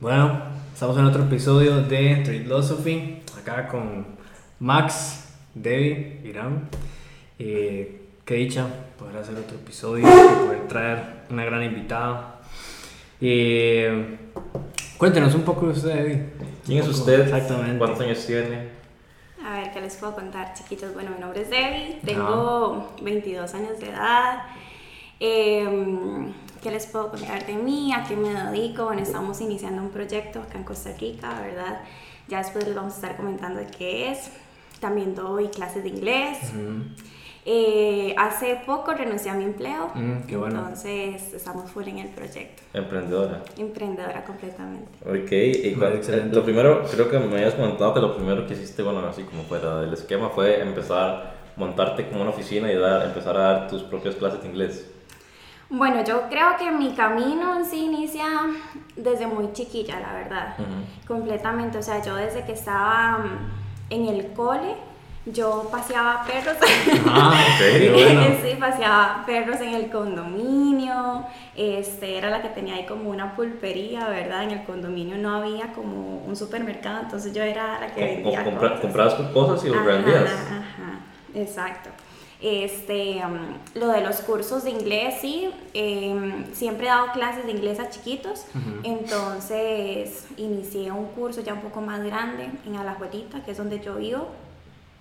Bueno, estamos en otro episodio de Trade Philosophy, acá con Max, Debbie, Irán. Eh, qué dicha poder hacer otro episodio y poder traer una gran invitada. Eh, cuéntenos un poco de usted, Debbie. ¿Quién es usted? Exactamente. ¿Cuántos años tiene? A ver, ¿qué les puedo contar, chiquitos? Bueno, mi nombre es Debbie, tengo 22 años de edad. Em, ¿Qué les puedo contar de mí? ¿A qué me dedico? Bueno, estamos iniciando un proyecto acá en Costa Rica, ¿verdad? Ya después les vamos a estar comentando de qué es. También doy clases de inglés. Ujú. Eh, hace poco renuncié a mi empleo, Mm, qué bueno. entonces estamos full en el proyecto. Emprendedora. Emprendedora completamente. Ok, y cuál- excelente. lo primero, creo que me habías comentado que lo primero que hiciste, bueno, así como fuera del esquema, fue empezar, montarte como una oficina y dar, empezar a dar tus propias clases de inglés. Bueno, yo creo que mi camino en sí inicia desde muy chiquilla, la verdad. Completamente. O sea, yo desde que estaba mm, en el cole, yo paseaba perros. Ah, qué bueno. sí, paseaba perros en el condominio. Este, era la que tenía ahí como una pulpería, ¿verdad? En el condominio no había como un supermercado, entonces yo era la que vendía compra- cosas. comprabas cosas y los Ajá, vendías. Ajá, exacto. Este, um, lo de los cursos de inglés, sí, em, siempre he dado clases de inglés a chiquitos, entonces inicié un curso ya un poco más grande en Alajuelita, que es donde yo vivo,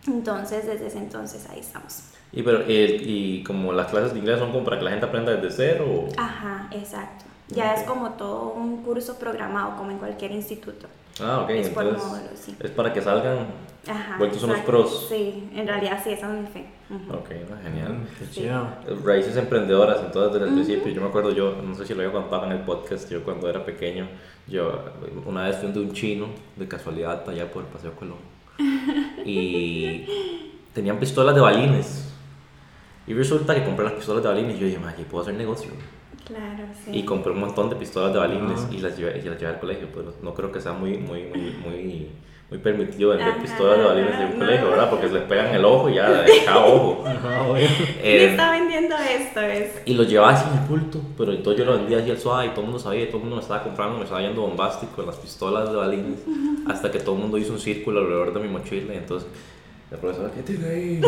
entonces desde ese entonces ahí estamos. Y, pero, el- y como las clases de inglés son como para que la gente aprenda desde cero. o- Ajá, exacto. Ya es Ok. como todo un curso programado, como en cualquier instituto. Ah, ok. Es por entonces módulos, sí. es para que salgan Ajá. vueltos unos exacto. pros. Sí, en realidad sí, esa es mi fe. Ujú. Ok, no, genial. Mm, Qué chido. Raíces emprendedoras, entonces desde el principio, yo me acuerdo, yo no sé si lo había contado en el podcast, yo cuando era pequeño, yo una vez fui de un chino, de casualidad, allá por el Paseo Colón, y tenían pistolas de balines. Y resulta que compré las pistolas de balines y yo dije, "Ma, aquí puedo hacer negocio. Claro, sí. Y compré un montón de pistolas de balines y las llevé, y las llevé al colegio, pero no creo que sea muy, muy, muy, muy, muy permitido vender Ajá, pistolas de balines en un no. colegio, ¿verdad? Porque se les pegan el ojo y ya de cada ojo. Ajá, bueno. ¿Quién Eh, está vendiendo esto? Es... y lo llevaba así en el bulto, pero entonces yo lo vendía así al suave y todo el mundo sabía, y todo el mundo me estaba comprando, me estaba yendo bombástico en las pistolas de balines, hasta que todo el mundo hizo un círculo alrededor de mi mochila y entonces la profesora, ¿qué tiene ahí?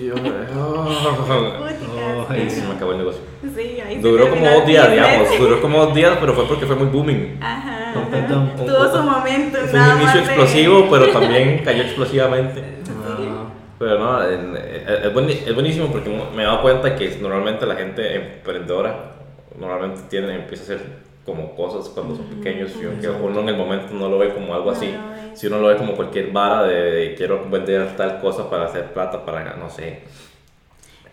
Y yo, "Ah". Y se me acabó el negocio. Sí, ahí se Duró como dos días, digamos, duró como dos días, pero fue porque fue muy booming. Ajá. Ajá. Tuvo su momento. Fue nada un inicio explosivo, pero también cayó explosivamente. Pero no, eh, es buenísimo porque me he dado cuenta que normalmente la gente emprendedora normalmente tiene, empieza a hacer como cosas cuando son pequeños y aunque uno en el momento no lo ve como algo así, si uno lo ve como cualquier vara de, de quiero vender tal cosa para hacer plata, para no sé.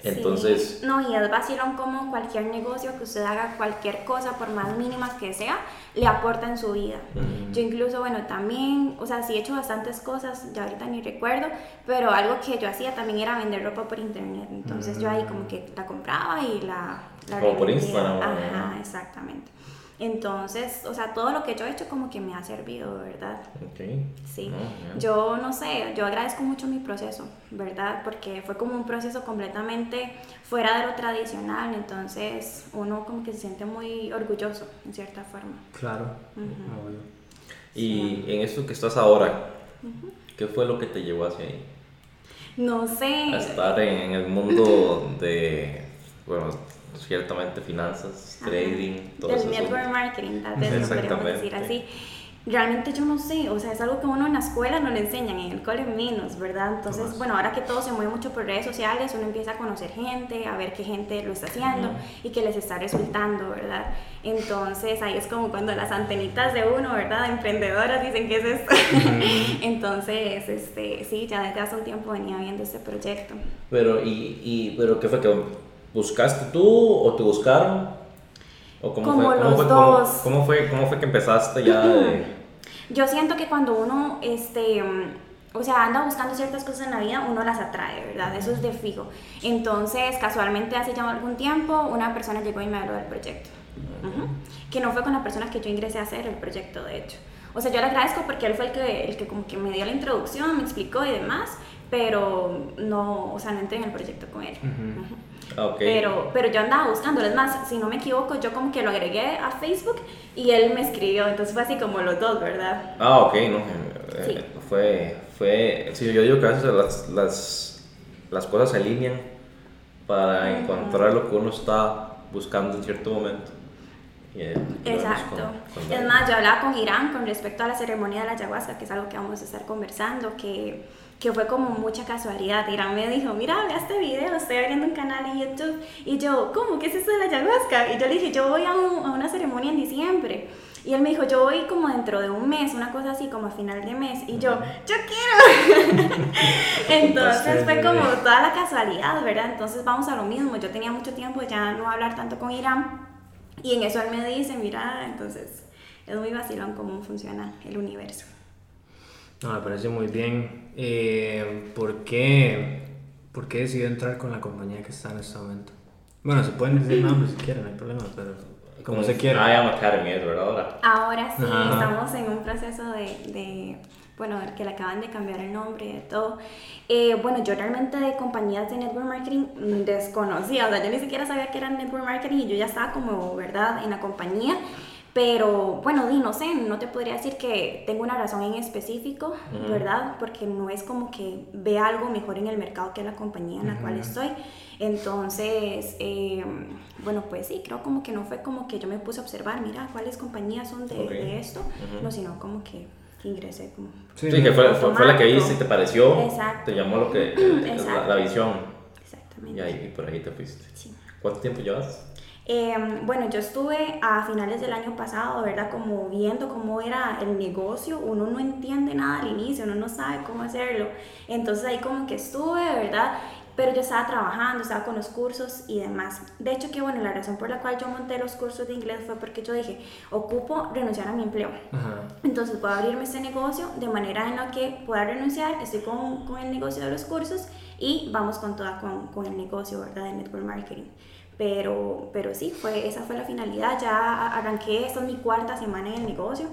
Sí. Entonces, No, y es vacilón como cualquier negocio que usted haga, cualquier cosa, por más mínima que sea, le aporta en su vida. Yo incluso, bueno, también, o sea, sí he hecho bastantes cosas, ya ahorita ni recuerdo, pero algo que yo hacía también era vender ropa por internet. Entonces yo ahí como que la compraba y la... la Como por. Instagram. Ajá, exactamente. Entonces, o sea, todo lo que yo he hecho como que me ha servido, ¿verdad? ok. Sí, yo no sé, yo agradezco mucho mi proceso, ¿verdad? Porque fue como un proceso completamente fuera de lo tradicional, entonces uno como que se siente muy orgulloso, en cierta forma. claro. Obvio. Y en esto que estás ahora, ¿qué fue lo que te llevó hacia ahí? No sé, a estar en el mundo de, bueno, ciertamente finanzas, Ajá. trading, todo del eso. network marketing, tal vez lo podríamos decir así. Realmente yo no sé, o sea, es algo que uno en la escuela no le enseñan, en el cole menos, ¿verdad? Entonces, Jamás. bueno, ahora que todo se mueve mucho por redes sociales, uno empieza a conocer gente, a ver qué gente lo está haciendo y que les está resultando, ¿verdad? Entonces, ahí es como cuando las antenitas de uno, ¿verdad? Emprendedoras dicen, ¿qué es esto? Entonces, este, sí, ya desde hace un tiempo venía viendo este proyecto. Pero, y, y, pero ¿qué fue? ¿Que buscaste tú o te buscaron? ¿O cómo Como fue, cómo los fue, cómo- dos. Cómo, fue, ¿Cómo fue que empezaste ya de...? Yo siento que cuando uno, este, mm, o sea, anda buscando ciertas cosas en la vida, uno las atrae, ¿verdad? Eso es de fijo. Entonces, casualmente hace ya algún tiempo, una persona llegó y me habló del proyecto. Ujú. Que no fue con la persona que yo ingresé a hacer el proyecto, de hecho. O sea, yo le agradezco porque él fue el que, el que como que me dio la introducción, me explicó y demás, pero no, o sea, no entré en el proyecto con él. Ujú. Ah, ok. Pero, pero yo andaba buscándolo. Es más, si no me equivoco, yo como que lo agregué a Facebook y él me escribió. Entonces fue así como los dos, ¿verdad? Ah, ok, no. eh, Sí. Fue, fue, sí, yo digo que a veces las, las, las cosas se alinean para encontrar lo que uno está buscando en cierto momento. Y, eh, y lo vemos Exacto. con- con es más, yo hablaba con Irán con respecto a la ceremonia de la ayahuasca, que es algo que vamos a estar conversando, que, que fue como mucha casualidad. Irán me dijo, mira, vea este video, estoy abriendo un canal en YouTube. Y yo, ¿cómo? ¿Qué es eso de la ayahuasca? Y yo le dije, yo voy a, un- a una ceremonia en diciembre. Y él me dijo, yo voy como dentro de un mes, una cosa así, como a final de mes. Y yo, yo quiero. Entonces fue como toda la casualidad, ¿verdad? Entonces vamos a lo mismo. Yo tenía mucho tiempo ya no hablar tanto con Irán. Y en eso él me dice, mira, entonces es muy vacilón cómo funciona el universo. No, me parece muy bien. Eh, ¿por, qué, ¿Por qué decidió entrar con la compañía que está en este momento? Bueno, se pueden decir nombres si quieren, no hay problema, pero como se quiera. I Am Academy es, ¿verdad? Ahora. Ahora sí, Ajá. estamos en un proceso de, de, bueno, que le acaban de cambiar el nombre y de todo. Eh, bueno, yo realmente de compañías de network marketing desconocía, o sea, yo ni siquiera sabía que era network marketing y yo ya estaba como, ¿verdad?, en la compañía. Pero bueno, di, no sé, no te podría decir que tengo una razón en específico. ¿verdad? Porque no es como que vea algo mejor en el mercado que la compañía en la cual Ujú. estoy. Entonces, eh, bueno, pues sí, creo como que no fue como que yo me puse a observar, mira, cuáles compañías son de, esto, no, sino como que ingresé como... Sí, que fue, fue, fue la que viste y te pareció, Exacto. te llamó lo que, la, visión. Exactamente. Y ahí y por ahí te fuiste. Sí. ¿Cuánto tiempo llevas? Eh, bueno, yo estuve a finales del año pasado, ¿verdad? Como viendo cómo era el negocio. Uno no entiende nada al inicio, uno no sabe cómo hacerlo. Entonces ahí como que estuve, ¿verdad? Pero yo estaba trabajando, estaba con los cursos y demás. De hecho, que bueno, la razón por la cual yo monté los cursos de inglés fue porque yo dije, ocupo renunciar a mi empleo. Ajá. Entonces puedo abrirme este negocio de manera en la que pueda renunciar, estoy con, con el negocio de los cursos y vamos con toda con, con el negocio, ¿verdad? De network marketing. Pero, pero sí, fue, esa fue la finalidad. Ya arranqué, esta es mi cuarta semana en el negocio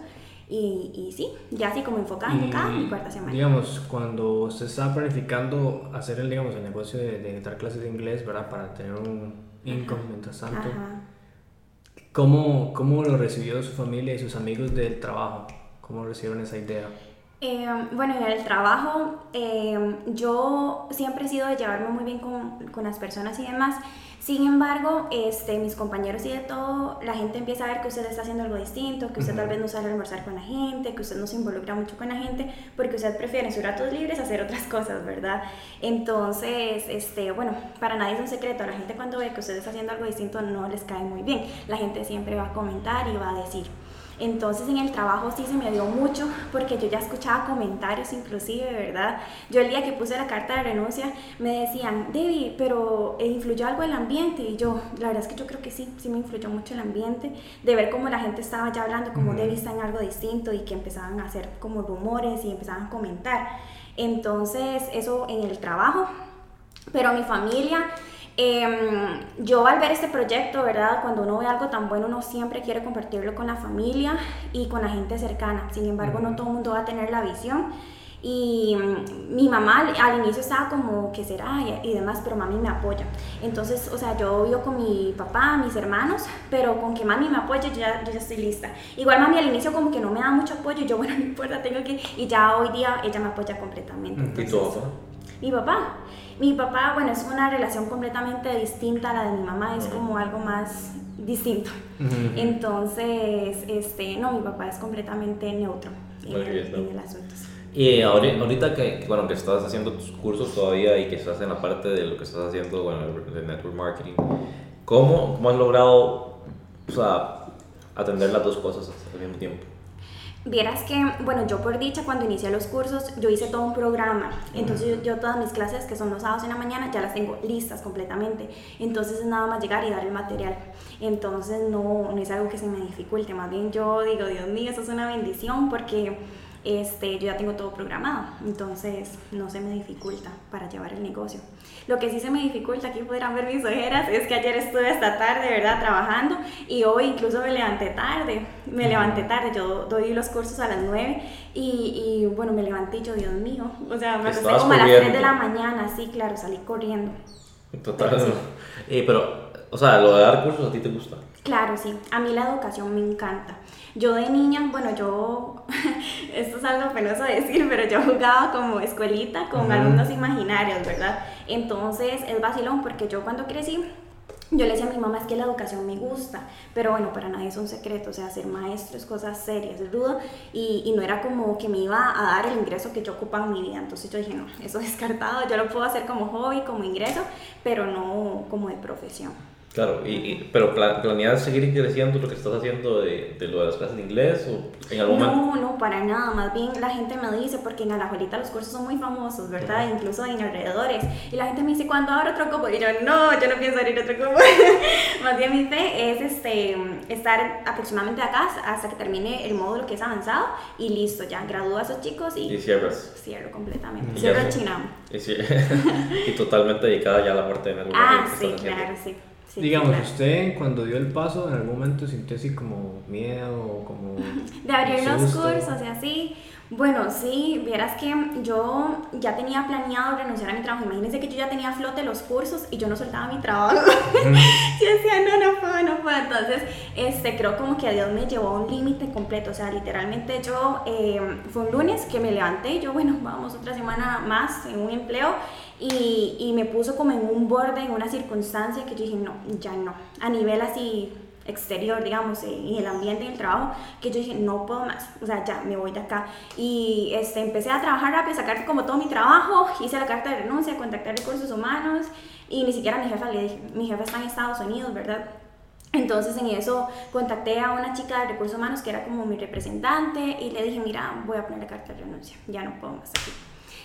y, y sí, ya así como enfocada, enfocada, mi cuarta semana. Digamos, cuando usted está planificando hacer el, digamos, el negocio de, de dar clases de inglés, ¿verdad? Para tener un income mientras tanto, Ajá. ¿cómo, ¿cómo lo recibió su familia y sus amigos del trabajo? ¿Cómo recibieron esa idea? Eh, bueno, en el trabajo eh, yo siempre he sido de llevarme muy bien con, con las personas y demás. Sin embargo, este, mis compañeros y de todo, la gente empieza a ver que usted está haciendo algo distinto, que usted tal vez no sale a almorzar con la gente, que usted no se involucra mucho con la gente, porque usted prefiere en sus ratos libres hacer otras cosas, ¿verdad? Entonces, este, bueno, para nadie es un secreto, la gente cuando ve que usted está haciendo algo distinto no les cae muy bien. La gente siempre va a comentar y va a decir. Entonces en el trabajo sí se me dio mucho porque yo ya escuchaba comentarios inclusive, ¿verdad? Yo el día que puse la carta de renuncia me decían, Debbie, pero eh, ¿influyó algo el ambiente? Y yo, la verdad es que yo creo que sí, sí me influyó mucho el ambiente, de ver cómo la gente estaba ya hablando, como Ujú. Debbie está en algo distinto y que empezaban a hacer como rumores y empezaban a comentar. Entonces eso en el trabajo, pero mi familia... Em, yo al ver este proyecto, ¿verdad? Cuando uno ve algo tan bueno, uno siempre quiere compartirlo con la familia y con la gente cercana. Sin embargo, no todo el mundo va a tener la visión. Y mm, mi mamá al, inicio estaba como, ¿qué será? Y, demás, pero mami me apoya. Entonces, o sea, yo vivo con mi papá, mis hermanos, pero con que mami me apoye, yo ya, yo ya estoy lista. Igual mami al inicio como que no me da mucho apoyo, y yo, bueno, no importa, tengo que... Y ya hoy día ella me apoya completamente. ¿Y ¿Y tu entonces- papá? mi papá. Mi papá, bueno, es una relación completamente distinta a la de mi mamá, es como algo más distinto. Entonces, este, no, mi papá es completamente neutro en, el, asunto. Y ahori- ahorita que, bueno, que estás haciendo tus cursos todavía y que estás en la parte de lo que estás haciendo, bueno, de network marketing, ¿cómo, cómo has logrado, o sea, atender las dos cosas al mismo tiempo? Vieras que, bueno, yo por dicha cuando inicié los cursos, yo hice todo un programa. Entonces yo, yo todas mis clases, que son los sábados en la mañana, ya las tengo listas completamente. Entonces es nada más llegar y dar el material. Entonces no, no es algo que se me dificulte. Más bien yo digo, Dios mío, eso es una bendición porque este, yo ya tengo todo programado. Entonces no se me dificulta para llevar el negocio. Lo que sí se me dificulta, aquí podrán ver mis ojeras, es que ayer estuve hasta tarde, ¿verdad? Trabajando y hoy incluso me levanté tarde. Me levanté tarde, yo doy los cursos a las 9 y, y, bueno, me levanté y yo, Dios mío, o sea, me acosté como a las 3 de la mañana, sí, claro, salí corriendo. Total. Pero sí. Eh, pero, o sea, lo de dar cursos a ti te gusta. Claro, sí. A mí la educación me encanta. Yo de niña, bueno, yo, esto es algo penoso decir, pero yo jugaba como escuelita con alumnos imaginarios, ¿verdad? Entonces es vacilón porque yo cuando crecí, yo le decía a mi mamá es que la educación me gusta, pero bueno, para nadie es un secreto, o sea, ser maestro es cosas serias, es rudo, y, y no era como que me iba a dar el ingreso que yo ocupaba en mi vida, entonces yo dije, no, eso es descartado, yo lo puedo hacer como hobby, como ingreso, pero no como de profesión. Claro, y, y- pero pla- ¿planeas seguir creciendo lo que estás haciendo de, de lo de las clases de inglés o en algún momento? No, no, para nada. Más bien la gente me dice, porque en Alajuelita los cursos son muy famosos, ¿verdad? Incluso en alrededores. Y la gente me dice, ¿cuándo abro otro cupo? Y yo, no, yo no pienso abrir otro cupo. Más bien mi fe es este, estar aproximadamente acá hasta que termine el módulo que es avanzado y listo, ya gradúo a esos chicos y, Y cierras. cierro completamente. Y Cierro el chinamo. Y, totalmente dedicada ya a la parte de Ah, sí, claro, sí. Sí, Digamos, claro. usted cuando dio el paso, en algún momento sintió así como miedo o como. De abrir los cursos y así. Bueno, sí, vieras que yo ya tenía planeado renunciar a mi trabajo. Imagínense que yo ya tenía flote los cursos y yo no soltaba mi trabajo. yo decía, no, no puedo, no puedo. Entonces, este, creo como que a Dios me llevó a un límite completo. O sea, literalmente yo, eh, fue un lunes que me levanté y yo, bueno, vamos otra semana más en un empleo. Y, me puso como en un borde, en una circunstancia que yo dije, no, ya no. A nivel así exterior, digamos, en el ambiente, en el trabajo, que yo dije, no puedo más, o sea, ya me voy de acá. Y este, empecé a trabajar rápido, sacar como todo mi trabajo, hice la carta de renuncia, contacté recursos humanos y ni siquiera mi jefa le dije, mi jefa está en Estados Unidos, ¿verdad? Entonces en eso contacté a una chica de recursos humanos que era como mi representante y le dije, mira, voy a poner la carta de renuncia, ya no puedo más aquí.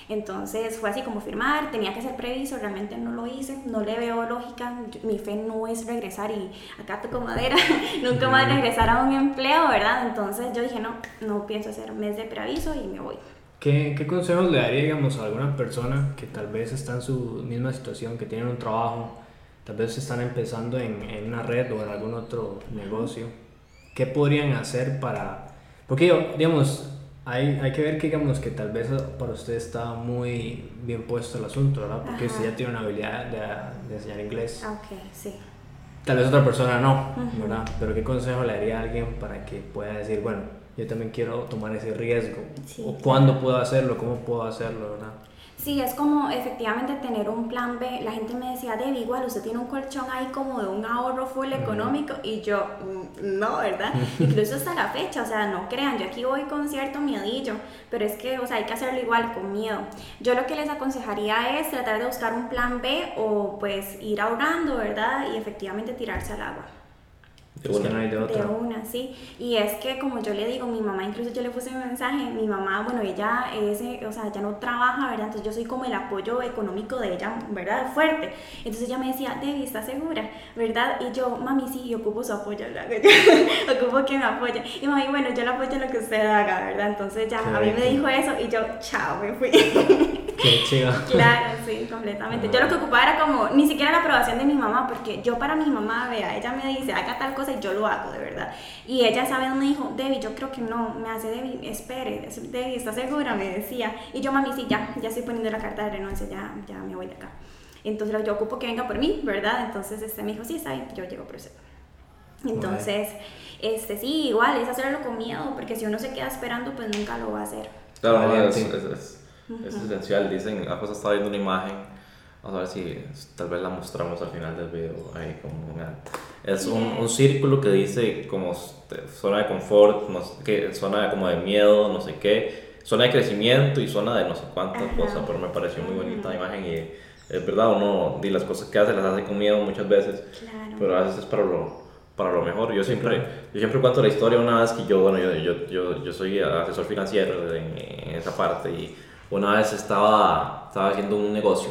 Entonces fue así como firmar, tenía que ser previso, realmente no lo hice, no le veo lógica, mi fe no es regresar y acá toco madera, nunca más regresar a un empleo, ¿verdad? Entonces yo dije, no, no pienso hacer mes de preaviso y me voy. ¿Qué, ¿Qué consejos le daría, digamos, a alguna persona que tal vez está en su misma situación, que tienen un trabajo, tal vez están empezando en, en una red o en algún otro negocio? ¿Qué podrían hacer para...? Porque, digamos, hay, hay que ver que, digamos, que tal vez para usted está muy bien puesto el asunto, ¿verdad? Porque Ajá. usted ya tiene una habilidad de, de enseñar inglés. Ah, Ok, sí. Tal vez otra persona no. ¿verdad? Pero ¿qué consejo le daría a alguien para que pueda decir, bueno, yo también quiero tomar ese riesgo? Sí, ¿O cuándo puedo hacerlo? ¿Cómo puedo hacerlo? ¿verdad? Sí, es como efectivamente tener un plan B. La gente me decía, Debbie, igual usted tiene un colchón ahí como de un ahorro full económico. Y yo, "Mm, no, ¿verdad? Incluso hasta la fecha, o sea, no crean, yo aquí voy con cierto miedillo, pero es que, o sea, hay que hacerlo igual con miedo. Yo lo que les aconsejaría es tratar de buscar un plan B o pues ir ahorrando, ¿verdad? Y efectivamente tirarse al agua. De Es que una. no hay de De otra. una, sí. Y es que, como yo le digo, mi mamá, incluso yo le puse un mensaje, mi mamá, bueno, ella es, o sea, ya no trabaja, ¿verdad? Entonces yo soy como el apoyo económico de ella, ¿verdad? Fuerte. Entonces ella me decía, Debbie, ¿estás segura? ¿Verdad? Y yo, mami, sí, yo ocupo su apoyo, ¿verdad? ocupo que me apoye. Y mami, bueno, yo le apoyo en lo que usted haga, ¿verdad? Entonces ya, Qué a mí me dijo eso y yo, chao, me fui. Qué chiva. Claro, sí, completamente. Yo lo que ocupaba era como, ni siquiera la aprobación de mi mamá, porque yo para mi mamá, vea, ella me dice, haga tal cosa y yo lo hago, de verdad. Y ella vez me dijo, Debbie, yo creo que no, me hace Debbie, espere, Debbie, ¿estás segura? Me decía. Y yo, mami, sí, ya, ya estoy poniendo la carta de renuncia, ya, ya me voy de acá. Entonces yo ocupo que venga por mí, ¿verdad? Entonces este me dijo, sí, está bien, yo llego por usted. Entonces, este sí, igual, es hacerlo con miedo, porque si uno se queda esperando, pues nunca lo va a hacer. Claro, no, sí. es, es- es esencial. Dicen, ah, pues estaba viendo una imagen. Vamos a ver si tal vez la mostramos al final del video. Ahí como una- es un, un círculo que dice como este, zona de confort, no sé qué, zona como de miedo, no sé qué, zona de crecimiento y zona de no sé cuántas Ajá. cosas. Pero me pareció muy bonita la imagen y es verdad, uno y las cosas que hace las hace con miedo muchas veces Claro. pero a veces es para lo, para lo mejor. Yo siempre, yo siempre cuento la historia una vez que yo, bueno, yo, yo, yo, yo soy asesor financiero en, en esa parte y una vez estaba, estaba haciendo un negocio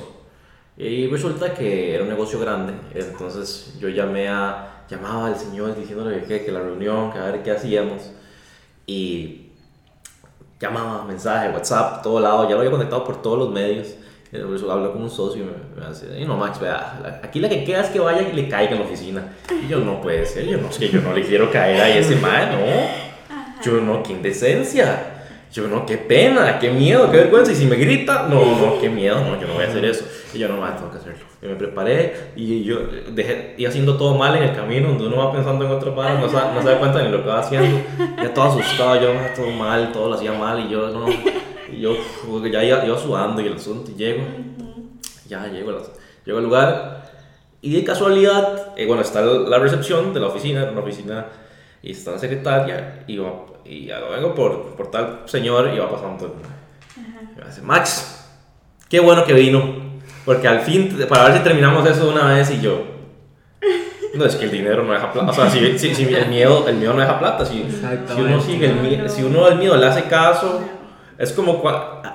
y resulta que era un negocio grande, entonces yo llamé a, llamaba al señor diciéndole que, que la reunión, que a ver qué hacíamos y llamaba, mensaje, WhatsApp, todo lado, ya lo había conectado por todos los medios. Eso hablé con un socio y me, me decía, y no, Max, vea, aquí la que queda es que vaya y le caiga en la oficina. Y yo, no puede ser, yo no, es que yo no le quiero caer a ese man, no. Yo no, qué indecencia. Yo, no, qué pena, qué miedo, qué vergüenza. Y si me grita, no, no, qué miedo, no, yo no voy a hacer eso. Y yo, no, más tengo que hacerlo. Y me preparé y yo dejé, y haciendo todo mal en el camino, donde uno va pensando en otras cosas, no, no se da cuenta ni lo que va haciendo. Ya todo asustado, yo, todo mal, todo lo hacía mal. Y yo, no, y yo ya iba, iba, sudando y el asunto. Y llego, ya llego, llego al lugar. Y de casualidad, eh, bueno, está la recepción de la oficina, una oficina, y está la secretaria, y, va, y ya vengo por, por tal señor, y va pasando. Y me dice, Max, qué bueno que vino, porque al fin, para ver si terminamos eso de una vez, y yo, no, es que el dinero no deja plata. O sea, si, si, si el, miedo, el miedo no deja plata. Si, si uno sigue el miedo, si uno el miedo le hace caso, es como,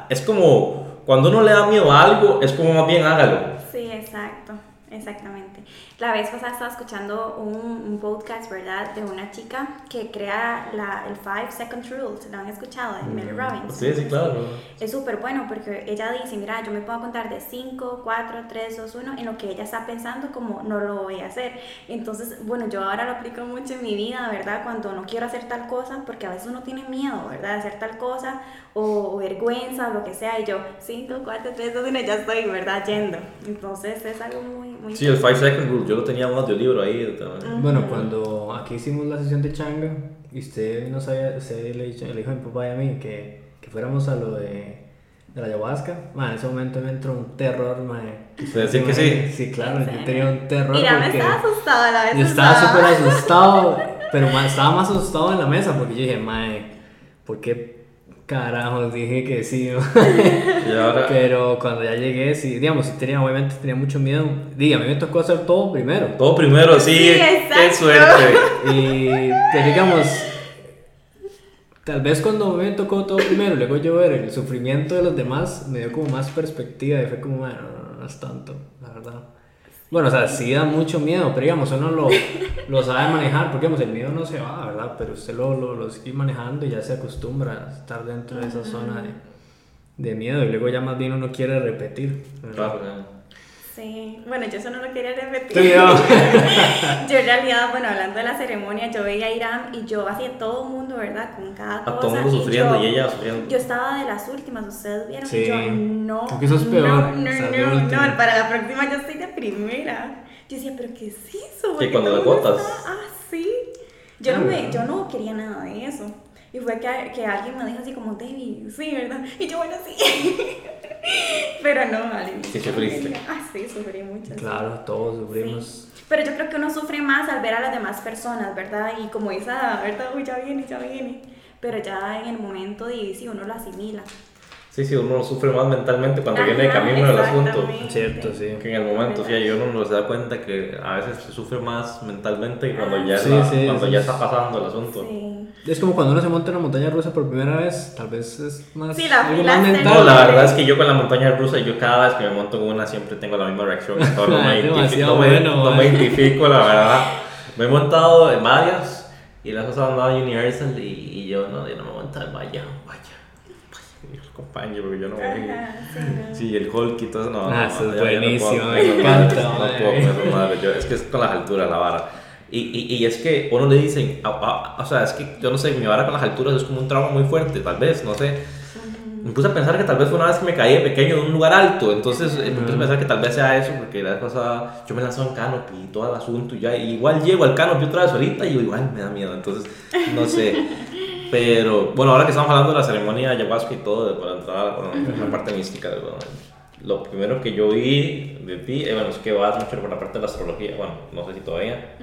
es como cuando uno le da miedo a algo, es como más bien hágalo. Sí, exacto, exactamente. La vez pasada estaba escuchando un, un, podcast, ¿verdad? De una chica que crea la, el Five Second Rule, ¿se lo han escuchado? De Mel Robbins. Sí, sí, claro. Es súper bueno porque ella dice, mira, yo me puedo contar de 5, 4, 3, 2, 1, en lo que ella está pensando como no lo voy a hacer. Entonces, bueno, yo ahora lo aplico mucho en mi vida, ¿verdad? Cuando no quiero hacer tal cosa, porque a veces uno tiene miedo, ¿verdad? De hacer tal cosa o, o vergüenza o lo que sea, y yo 5, 4, 3, 2, 1, ya estoy, ¿verdad? Yendo. Entonces es algo muy, muy... Sí, el Five Second Rule, yo lo tenía un audiolibro ahí. También. Bueno, cuando aquí hicimos la sesión de changa, y usted no sabía, usted le, dijo, le dijo a mi papá y a mí que, que fuéramos a lo de, de la ayahuasca, man, en ese momento me entró un terror, man. ¿Usted decía que sí? Sí, claro, yo tenía un terror. Y ya me estaba asustado a la vez. Yo estaba súper asustado, pero estaba más asustado en la mesa porque yo dije, mae, ¿por qué carajos dije que sí? Y ahora, Pero cuando ya llegué, sí, digamos, sí tenía, obviamente tenía mucho miedo. Diga, a mí me tocó hacer todo primero. todo primero, sí, Sí, qué suerte. Y pero digamos, tal vez cuando me tocó todo primero, luego yo ver el sufrimiento de los demás, me dio como más perspectiva y fue como, bueno, no, no, no es tanto, la verdad. Bueno, o sea, sí da mucho miedo, pero digamos, uno lo, lo sabe manejar, porque digamos, el miedo no se va, ¿verdad? Pero usted lo, lo, lo sigue manejando y ya se acostumbra a estar dentro de esa zona de, de miedo y luego ya más bien uno quiere repetir. ¿verdad? Claro. Sí, bueno, yo eso no lo quería repetir. Sí, no. yo en realidad, bueno, hablando de la ceremonia, yo veía a Irán y yo hacía todo el mundo, ¿verdad? Con cada cosa. A todo el mundo sufriendo yo, y ella sufriendo. Yo estaba de las últimas, ustedes vieron Sí. y yo no. Creo que eso es peor, No, no, o sea, de no, para la próxima yo estoy de primera. Yo decía, ¿pero qué es eso? ¿Por Sí, qué cuando mundo botas. está así? Yo no, Ah, me, yo no quería nada de eso. Y fue que, que alguien me dijo así como, David, sí, ¿verdad? Y yo, bueno, sí. Pero no, al inicio. Sí, sufriste. Ah, sí, sufrí mucho. sí. Claro, todos sufrimos. Pero yo creo que uno sufre más al ver a las demás personas, ¿verdad? Y como esa, ¿verdad? Uy, ya viene, ya viene. Pero ya en el momento de sí, uno lo asimila. Sí, sí, uno sufre más mentalmente cuando viene de camino el asunto. Cierto, sí. Que en el momento, sí, y uno no se da cuenta que a veces se sufre más mentalmente que cuando ya, Sí, la- sí, cuando sí. ya está pasando el asunto. Sí. Es como cuando uno se monta en una montaña rusa por primera vez, tal vez es más, Sí, la algo más mental. No, la verdad es que yo con la montaña rusa, yo cada vez que me monto en una siempre tengo la misma reacción. no, me Es identifico, demasiado no me- bueno, no me man. identifico, la verdad. Me he montado en varias y las he andado a Universal y, y yo no, yo no me he montado en vaya, vaya. Acompañe porque yo no voy. Ajá, sí, no. Sí, el Hulk y todo eso, no. Ah, no, eso es no buenísimo, me encanta, No madre. puedo madres, yo- es que es con las alturas la vara. Y, y, y es que uno le dicen, a- a- o sea, es que yo no sé, mi vara con las alturas es como un trauma muy fuerte, tal vez, no sé. Me puse a pensar que tal vez fue una vez que me caí de pequeño en un lugar alto, entonces eh, me puse a pensar que tal vez sea eso, porque la vez pasada yo me lanzé a un canopy y todo el asunto, y ya, y igual llego al canopy otra vez ahorita y igual me da miedo, entonces no sé. Pero bueno, ahora que estamos hablando de la ceremonia de ayahuasca y todo, de- para entrar bueno, en la parte mística, bueno, lo primero que yo vi de ti, eh, bueno, es que vas mucho por la parte de la astrología, bueno, no sé si todavía,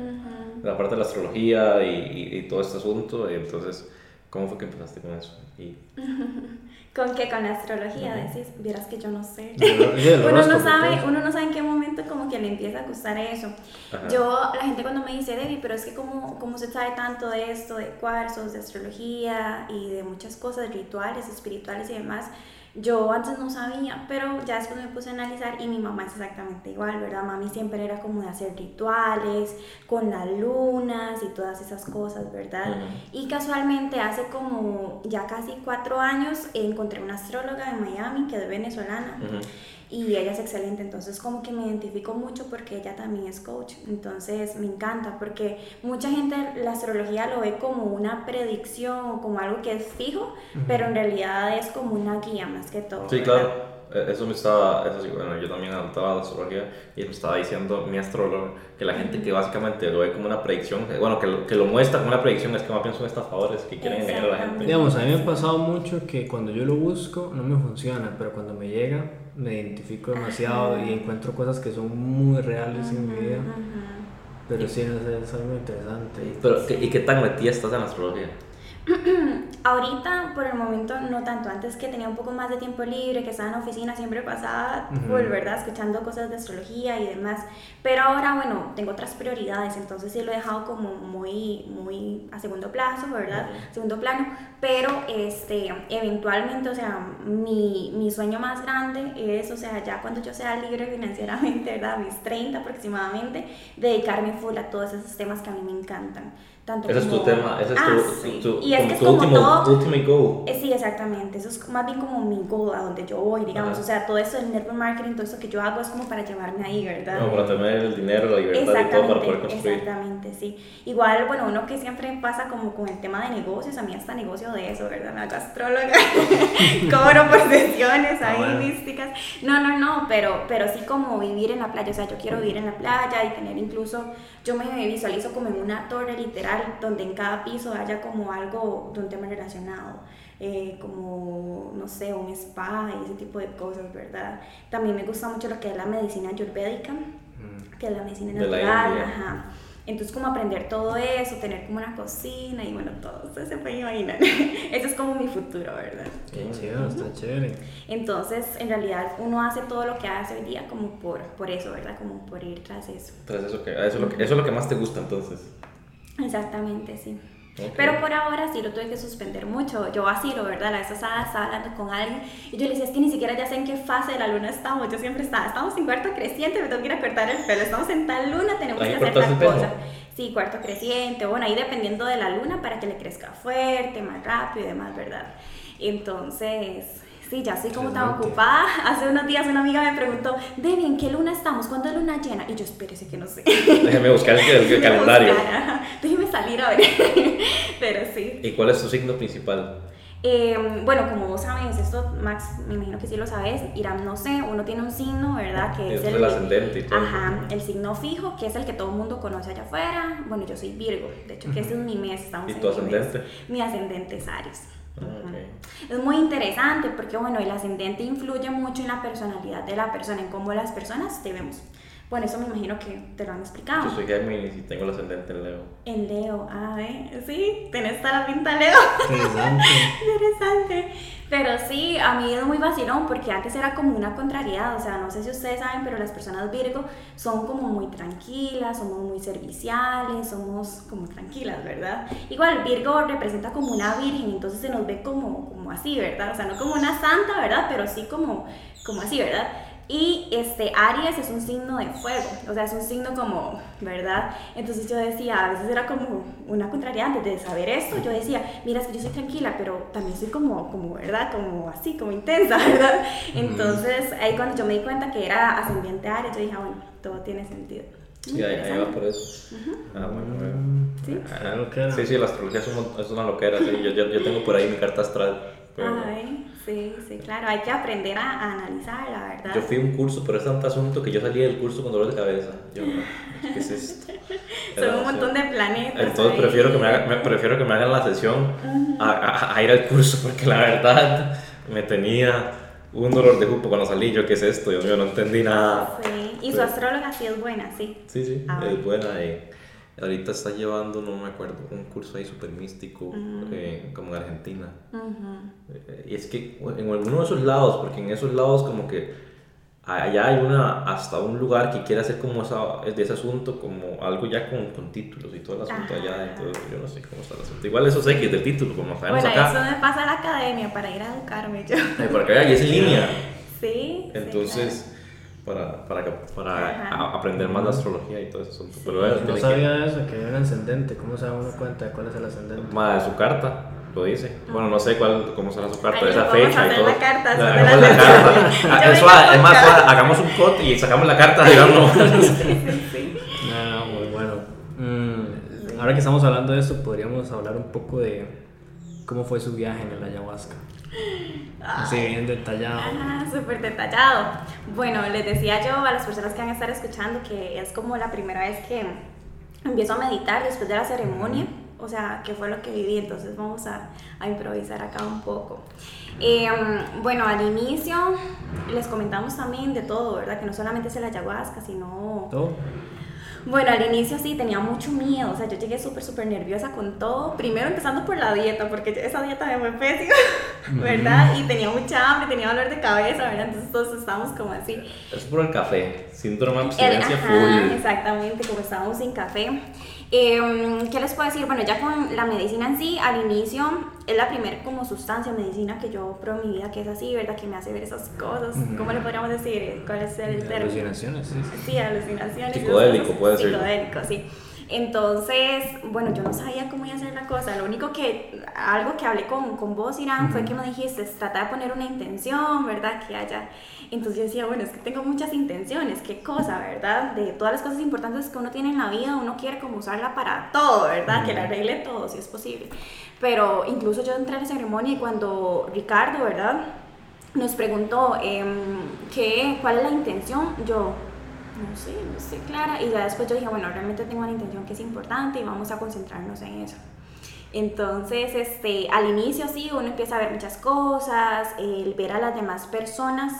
la parte de la astrología y, y- y todo este asunto, y entonces, ¿cómo fue que empezaste con eso? Y, ¿Con qué? Con la astrología, decís. Vieras que yo no sé. Uno no sabe, todo. uno no sabe en qué momento como que le empieza a gustar eso. Ajá. Yo, la gente cuando me dice, Debbie, pero es que como, como se sabe tanto de esto, de cuarzos, de astrología y de muchas cosas, rituales, espirituales y demás, Yo antes no sabía, pero ya después me puse a analizar y mi mamá es exactamente igual, ¿verdad? Mami siempre era como de hacer rituales con las lunas y todas esas cosas, ¿verdad? Y casualmente hace como ya casi cuatro años encontré una astróloga en Miami que es venezolana y ella es excelente, entonces como que me identifico mucho porque ella también es coach, entonces me encanta porque mucha gente la astrología lo ve como una predicción o como algo que es fijo, pero en realidad es como una guía más que todo. Sí, claro. E, eso me estaba, eso sí, bueno, yo también adoptaba la astrología y me estaba diciendo mi astrólogo que la gente que básicamente lo ve como una predicción, bueno, que lo, que lo muestra como una predicción es que más bien son estafadores que quieren engañar a la gente. Digamos, a mí me ha pasado mucho que cuando yo lo busco no me funciona, pero cuando me llega me identifico demasiado y encuentro cosas que son muy reales en mi vida. Pero sí, es algo interesante. Pero, ¿Y qué tan metida estás en la astrología? Ahorita, por el momento, no tanto. Antes que tenía un poco más de tiempo libre, que estaba en la oficina, siempre pasaba, ¿verdad? Escuchando cosas de astrología y demás. Pero ahora, bueno, tengo otras prioridades, entonces sí lo he dejado como muy, muy a segundo plazo, ¿verdad? Segundo plano. Pero, este, eventualmente, o sea, mi, mi sueño más grande es, o sea, ya cuando yo sea libre financieramente, ¿verdad? mis 30 aproximadamente, dedicarme full a todos esos temas que a mí me encantan ese es tu tema, ese es tu, ah, tu, y es que es como último, todo, ultimate goal. Eh, sí, exactamente, eso es más bien como mi goal, a donde yo voy, digamos, o sea, todo eso del network marketing, todo eso que yo hago es como para llevarme ahí, ¿verdad? No, para tener el dinero, la libertad y todo para poder construir. Exactamente, sí. Igual, bueno, uno que siempre pasa como con el tema de negocios, a mí hasta negocio de eso, ¿verdad? Me hago astróloga, cobro por sesiones ahí ah, místicas. No, no, no, pero, pero sí como vivir en la playa, o sea, yo quiero vivir en la playa y tener incluso, yo me visualizo como en una torre literal donde en cada piso haya como algo de un tema relacionado, eh, como, no sé, un spa y ese tipo de cosas, ¿verdad? También me gusta mucho lo que es la medicina ayurvédica, mm. que es la medicina natural, ajá. Entonces, como aprender todo eso, tener como una cocina y bueno, todo eso se puede imaginar. eso es como mi futuro, ¿verdad? Qué chido, está chévere. Entonces, en realidad, uno hace todo lo que hace hoy día como por, por eso, ¿verdad? Como por ir tras eso. Tras eso, que, eso, es lo que, eso es lo que más te gusta entonces. Exactamente, sí. Pero por ahora sí lo tuve que suspender mucho. Yo vacilo, ¿verdad? La vez pasada estaba hablando con alguien y yo le decía, es que ni siquiera ya sé en qué fase de la luna estamos. Yo siempre estaba, estamos en cuarto creciente, me tengo que ir a cortar el pelo. Estamos en tal luna, tenemos que hacer tal cosa. Sí, cuarto creciente. Bueno, ahí dependiendo de la luna para que le crezca fuerte, más rápido y demás, ¿verdad? Entonces, Sí, ya estoy como tan ocupada. Hace unos días una amiga me preguntó, Debbie, ¿en qué luna estamos? ¿Cuándo es luna llena? Y yo, espérese que no sé. Déjeme buscar el, calendario. Déjeme salir a ver. Pero sí. ¿Y cuál es tu signo principal? Em, bueno, como vos sabes, esto, Max, me imagino que sí lo sabes, Irán, no sé, uno tiene un signo, ¿verdad? Que es, el, ascendente y todo. Ajá, el signo fijo, que es el que todo el mundo conoce allá afuera. Bueno, yo soy Virgo, de hecho, que ese es mi mes. Estamos ¿Y tu ascendente? Mi ascendente es Aries. Es muy interesante porque, bueno, el ascendente influye mucho en la personalidad de la persona, en cómo las personas te vemos. Bueno, eso me imagino que te lo han explicado. Yo soy Géminis y tengo el ascendente en Leo. En Leo, ah, ¿eh? Sí, tenés toda la pinta Leo. Interesante. Interesante. Pero sí, a mí es muy vacilón porque antes era como una contrariedad. O sea, no sé si ustedes saben, pero las personas Virgo son como muy tranquilas, somos muy serviciales, somos como tranquilas, ¿verdad? Igual Virgo representa como una virgen, entonces se nos ve como, como así, ¿verdad? O sea, no como una santa, ¿verdad? Pero sí como, como así, ¿verdad? Y este, Aries es un signo de fuego, o sea, es un signo como, ¿verdad? Entonces yo decía, a veces era como una contrariedad antes de saber esto, yo decía, mira, es que yo soy tranquila, pero también soy como, como, ¿verdad? Como así, como intensa, ¿verdad? Entonces ahí cuando yo me di cuenta que era ascendiente Aries, yo dije, ah, bueno, todo tiene sentido. Sí, ahí, va por eso. Ah, bueno, bueno. ¿Sí? Ah, sí, sí, la astrología es, es una loquera, sí. yo, yo, yo tengo por ahí mi carta astral. Ay. Sí, sí, claro, hay que aprender a, analizar, la verdad. Yo fui a un curso, pero es tanto asunto que yo salí del curso con dolor de cabeza. Yo, ¿qué es esto? Son un montón de planetas. Entonces prefiero que, me haga, prefiero que me hagan la sesión a, a, ir al curso, porque la verdad me tenía un dolor de cupo cuando salí. Yo, ¿qué es esto? Mío, no entendí nada. Sí, y su astróloga sí es buena, sí. Sí, sí, ah, es buena. Y, Ahorita está llevando, no me acuerdo, un curso ahí súper místico, eh, como en Argentina. Eh, y es que en alguno de esos lados, porque en esos lados como que allá hay una, hasta un lugar que quiere hacer como esa, de ese asunto, como algo ya con, con títulos y todo el asunto allá, entonces yo no sé cómo está el asunto. Igual eso es X del título, como sabemos bueno, acá. eso me pasa a la academia para ir a educarme yo. Ay, por acá, y es en línea. Sí. Entonces, para, para, para a- aprender más de astrología y todo eso. asunto. Pero bueno, No tiene que- sabía eso, que era un ascendente. ¿Cómo se da uno cuenta de cuál es el ascendente? Ma, su carta lo dice. Bueno, no sé cuál, cómo será su carta, Ay, esa fecha y todo. la carta, La- la la carta. Ah, Es más hagamos un cut y sacamos la carta, digamos. No, no, muy bueno. Mm, ahora que estamos hablando de esto, podríamos hablar un poco de cómo fue su viaje en el ayahuasca. Así bien detallado. Ah, súper detallado. Bueno, les decía yo a las personas que van a estar escuchando que es como la primera vez que empiezo a meditar después de la ceremonia. O sea, qué fue lo que viví. Entonces vamos a, a improvisar acá un poco. Eh, bueno, al inicio les comentamos también de todo, ¿verdad? Que no solamente es el ayahuasca, sino ¿Todo? Bueno, al inicio sí tenía mucho miedo, o sea, yo llegué súper, súper nerviosa con todo. Primero empezando por la dieta, porque esa dieta me fue pésima, ¿verdad? Y tenía mucha hambre, tenía dolor de cabeza, ¿verdad? Entonces todos estábamos como así. Es por el café, síndrome de abstinencia full. exactamente, como estábamos sin café. Eh, ¿Qué les puedo decir? Bueno, ya con la medicina en sí, al inicio es la primera como sustancia medicina que yo pruebo en mi vida, que es así, ¿verdad? Que me hace ver esas cosas. ¿Cómo le podríamos decir? ¿Cuál es el término? Alucinaciones, sí. sí. Alucinaciones. Psicodélico, puede ser. Psicodélico, sí. Entonces, bueno, yo no sabía cómo iba a hacer la cosa. Lo único que, algo que hablé con, con vos, Irán, fue que me dijiste, trata de poner una intención, ¿verdad? Que haya. Entonces yo decía, bueno, es que tengo muchas intenciones, qué cosa, ¿verdad? De todas las cosas importantes que uno tiene en la vida, uno quiere como usarla para todo, ¿verdad? Que la arregle todo, si es posible. Pero incluso yo entré a la ceremonia y cuando Ricardo, ¿verdad? Nos preguntó em, ¿qué, cuál es la intención, yo no sé, no sé clara. Y ya después yo dije, bueno, realmente tengo una intención que es importante y vamos a concentrarnos en eso. Entonces, este, al inicio sí, uno empieza a ver muchas cosas, el ver a las demás personas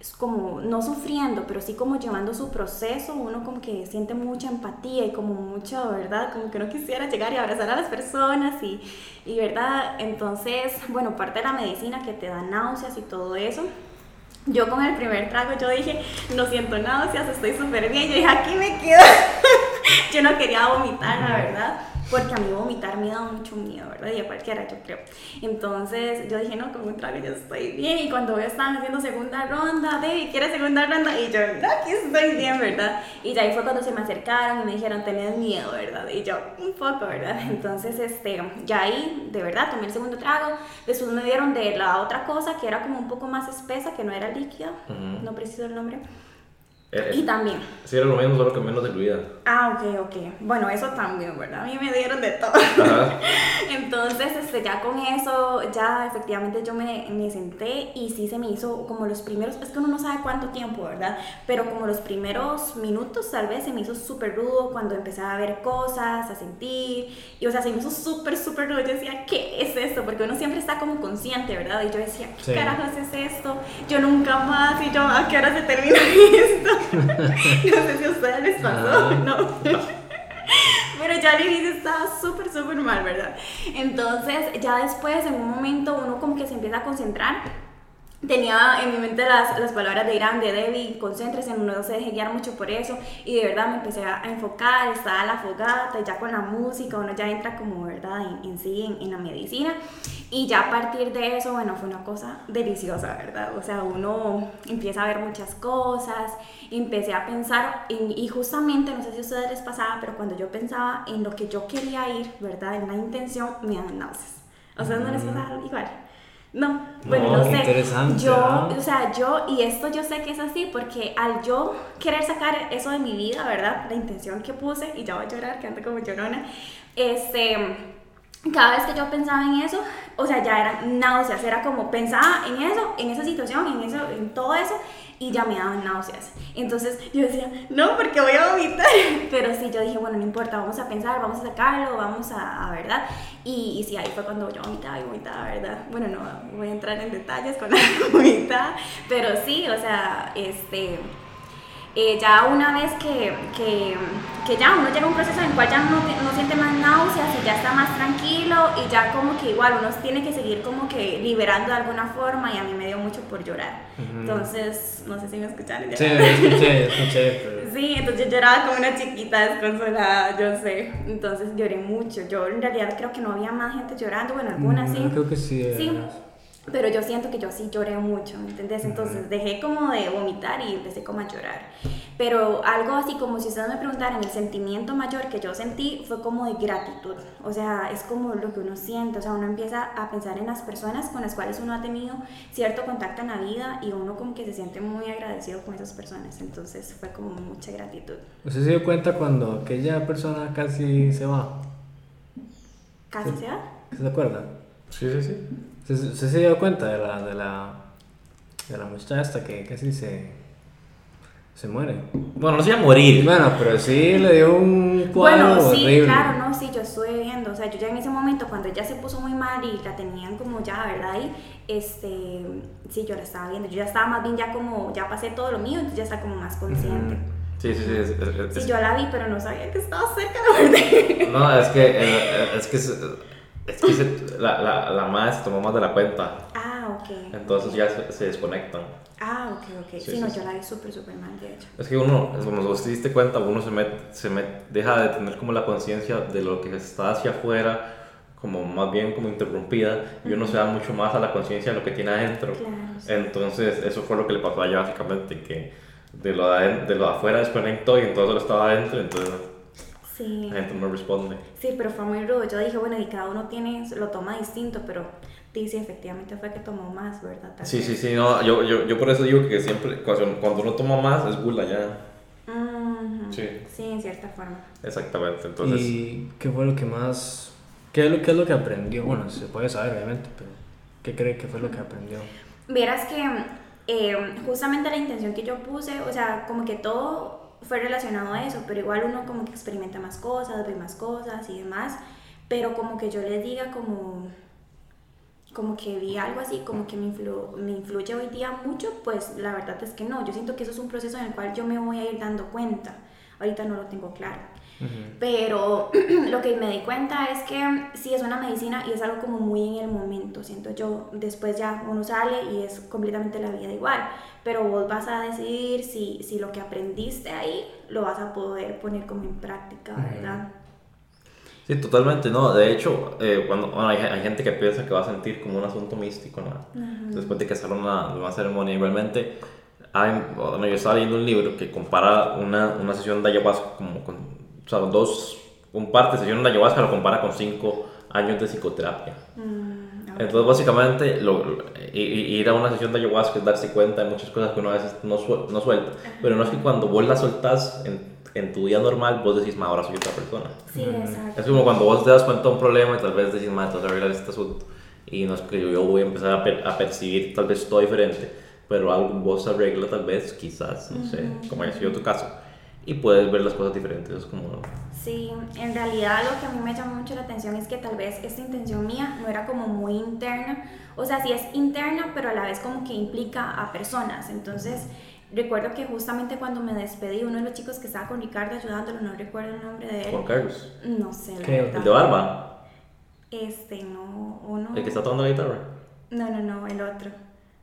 es como no sufriendo, pero sí como llevando su proceso, uno como que siente mucha empatía y como mucho, ¿verdad? Como que no quisiera llegar y abrazar a las personas y, y ¿verdad? Entonces, bueno, parte de la medicina que te da náuseas y todo eso. Yo con el primer trago yo dije, no siento náuseas, estoy súper bien. Yo dije, aquí me quedo. yo no quería vomitar, la verdad, porque a mí vomitar me da mucho miedo, ¿verdad? Y a cualquiera, yo creo. Entonces yo dije, no, con un trago yo estoy bien. Y cuando estaban haciendo segunda ronda, Debbie, ¿quieres segunda ronda? Y yo, no, aquí estoy bien, ¿verdad? Y ya ahí fue cuando se me acercaron y me dijeron, tenés miedo, ¿verdad? Y yo, un poco, ¿verdad? Entonces, este, ya ahí, de verdad, tomé el segundo trago. Después me dieron de la otra cosa que era como un poco más espesa, que no era líquida, Ujú. no preciso el nombre. Eh, Y también. Sí, era lo mismo, solo que menos diluida. Ah, ok, ok. Bueno, eso también, ¿verdad? A mí me dieron de todo. Ajá. Entonces, este, ya con eso, ya efectivamente yo me, me senté y sí se me hizo como los primeros, es que uno no sabe cuánto tiempo, ¿verdad? Pero como los primeros minutos tal vez se me hizo súper rudo cuando empecé a ver cosas, a sentir, y o sea, se me hizo súper, súper rudo. Yo decía, ¿qué es esto? Porque uno siempre está como consciente, ¿verdad? Y yo decía, ¿qué Sí. carajos es esto? Yo nunca más, y yo, ¿a qué hora se termina esto? No sé si a ustedes les pasó, Ah. ¿no? Pero ya al inicio estaba súper, súper mal, ¿verdad? Entonces, ya después, en un momento, uno como que se empieza a concentrar. Tenía en mi mente las, las palabras de Irán, de Debbie, concéntrese, no se deje guiar mucho por eso. Y de verdad me empecé a enfocar, estaba la fogata, ya con la música, uno ya entra como, ¿verdad? En, en sí, en, en la medicina. Y ya a partir de eso, bueno, fue una cosa deliciosa, ¿verdad? O sea, uno empieza a ver muchas cosas, empecé a pensar, en- y justamente, no sé si a ustedes les pasaba, pero cuando yo pensaba en lo que yo quería ir, ¿verdad? En la intención, me dan náuseas. ¿A ustedes no les pasa igual? No, bueno, No, sé. Yo, ¿ah? o sea, yo, y esto yo sé que es así, porque al yo querer sacar eso de mi vida, ¿verdad? La intención que puse, y ya voy a llorar, que ando como llorona, este cada vez que yo pensaba en eso, o sea, ya eran náuseas, era como pensaba en eso, en esa situación, en eso, en todo eso, y ya me daban náuseas. Entonces yo decía, no, porque voy a vomitar. Pero sí, yo dije, bueno, no importa, vamos a pensar, vamos a sacarlo, vamos a, ¿verdad? Y, y sí, ahí fue cuando yo vomitaba y vomitaba, ¿verdad? Bueno, no voy a entrar en detalles con la vomitada, pero sí, o sea, este eh, ya una vez que, que, que, ya uno llega a un proceso en el cual ya no, no siente más náuseas y ya está más tranquilo y ya como que igual uno tiene que seguir como que liberando de alguna forma y a mí me dio mucho por llorar. Entonces, no sé si me escucharon. Sí, escuché, escuché. Pero... Sí, entonces yo lloraba como una chiquita desconsolada, yo sé. Entonces lloré mucho. Yo en realidad creo que no había más gente llorando, bueno, algunas sí. Creo que sí. Sí. Pero yo siento que yo sí lloré mucho, ¿me entendés? Entonces dejé como de vomitar y empecé como a llorar. Pero algo así como si ustedes me preguntaran, el sentimiento mayor que yo sentí fue como de gratitud. O sea, es como lo que uno siente. O sea, uno empieza a pensar en las personas con las cuales uno ha tenido cierto contacto en la vida y uno como que se siente muy agradecido con esas personas. Entonces fue como mucha gratitud. ¿Usted se dio cuenta cuando aquella persona casi se va? ¿Casi se va? ¿Se acuerda? Sí, sí, sí. ¿Usted se dio cuenta de la, de la, de la muchacha esta que casi se, se muere? Bueno, no se iba a morir. Bueno, pero sí le dio un cuadro Bueno, sí, horrible. claro, no, sí, yo estuve viendo, o sea, yo ya en ese momento cuando ella se puso muy mal y la tenían como ya, ¿verdad? Ahí, este, sí, yo la estaba viendo, yo ya estaba más bien ya como, ya pasé todo lo mío, entonces ya está como más consciente. Sí, sí, sí. es- es- es- Sí, yo la vi, pero no sabía que estaba cerca de la muerte. No, es que, eh, es que, se- es que se- la, la, la madre se tomó más de la cuenta. Ah, ok. Entonces ya se, se desconectan. Ah, ok, ok. Sí, Sí, no, sí, yo la vi súper, súper mal, de hecho. Es que uno, como vos te diste cuenta, uno se, met- se met- deja de tener como la conciencia de lo que está hacia afuera, como más bien como interrumpida, y uno se da mucho más a la conciencia de lo que tiene adentro. Claro. Entonces, eso fue lo que le pasó a ella básicamente, que de lo de, de lo de afuera desconectó y entonces lo estaba adentro, entonces Sí. la gente no responde. Sí, pero fue muy rudo. Yo dije, bueno, y cada uno tiene, lo toma distinto, pero dice, efectivamente fue que tomó más, ¿verdad? Tal Sí, vez. sí, sí, no, yo, yo, yo por eso digo que siempre, cuando, uno toma más, es gula ya. Ujú. Sí. Sí, en cierta forma. Exactamente, entonces... ¿Y qué fue lo que más... ¿Qué es lo, qué es lo que aprendió? Bueno, se puede saber, obviamente, pero ¿qué cree que fue lo que aprendió? Vieras que eh, justamente la intención que yo puse, o sea, como que todo fue relacionado a eso, pero igual uno como que experimenta más cosas, ve más cosas y demás, pero como que yo les diga como como que vi algo así, como que me, influ- me influye hoy día mucho, pues la verdad es que no, yo siento que eso es un proceso en el cual yo me voy a ir dando cuenta, ahorita no lo tengo claro. Pero lo que me di cuenta es que sí es una medicina y es algo como muy en el momento, siento yo. Después ya uno sale y es completamente la vida igual. Pero vos vas a decidir si, si lo que aprendiste ahí lo vas a poder poner como en práctica, ¿verdad? Sí, totalmente, no. De hecho, eh, cuando, bueno, hay, hay gente que piensa que va a sentir como un asunto místico, ¿no? Después de que sale una, una ceremonia. Igualmente, hay, bueno, yo estaba leyendo un libro que compara una, una sesión de ayahuasca como con, o sea, dos, un par de sesiones de ayahuasca lo compara con cinco años de psicoterapia. Mm, ok. Entonces, básicamente, lo, lo- ir a una sesión de ayahuasca es darse cuenta de muchas cosas que uno a veces no, suel- no suelta. Pero no es que cuando vos las soltás en, en tu día normal, vos decís, ma, ahora soy otra persona. Sí, exacto. Es como cuando vos te das cuenta de un problema y tal vez decís, ma, tengo que arreglar este asunto. Y no es que yo voy a empezar a, per- a percibir tal vez todo diferente, pero algo vos arregla tal vez, quizás, no sé, como haya sido tu caso. Y puedes ver las cosas diferentes. Es como, Sí, en realidad lo que a mí me llamó mucho la atención es que tal vez esta intención mía no era como muy interna, o sea, sí es interna, pero a la vez como que implica a personas. Entonces, recuerdo que justamente cuando me despedí, uno de los chicos que estaba con Ricardo ayudándolo, no recuerdo el nombre de Juan él. Carlos. No sé. El de barba, Este, no, o no. el que está tocando la guitarra. No, no, no, el otro.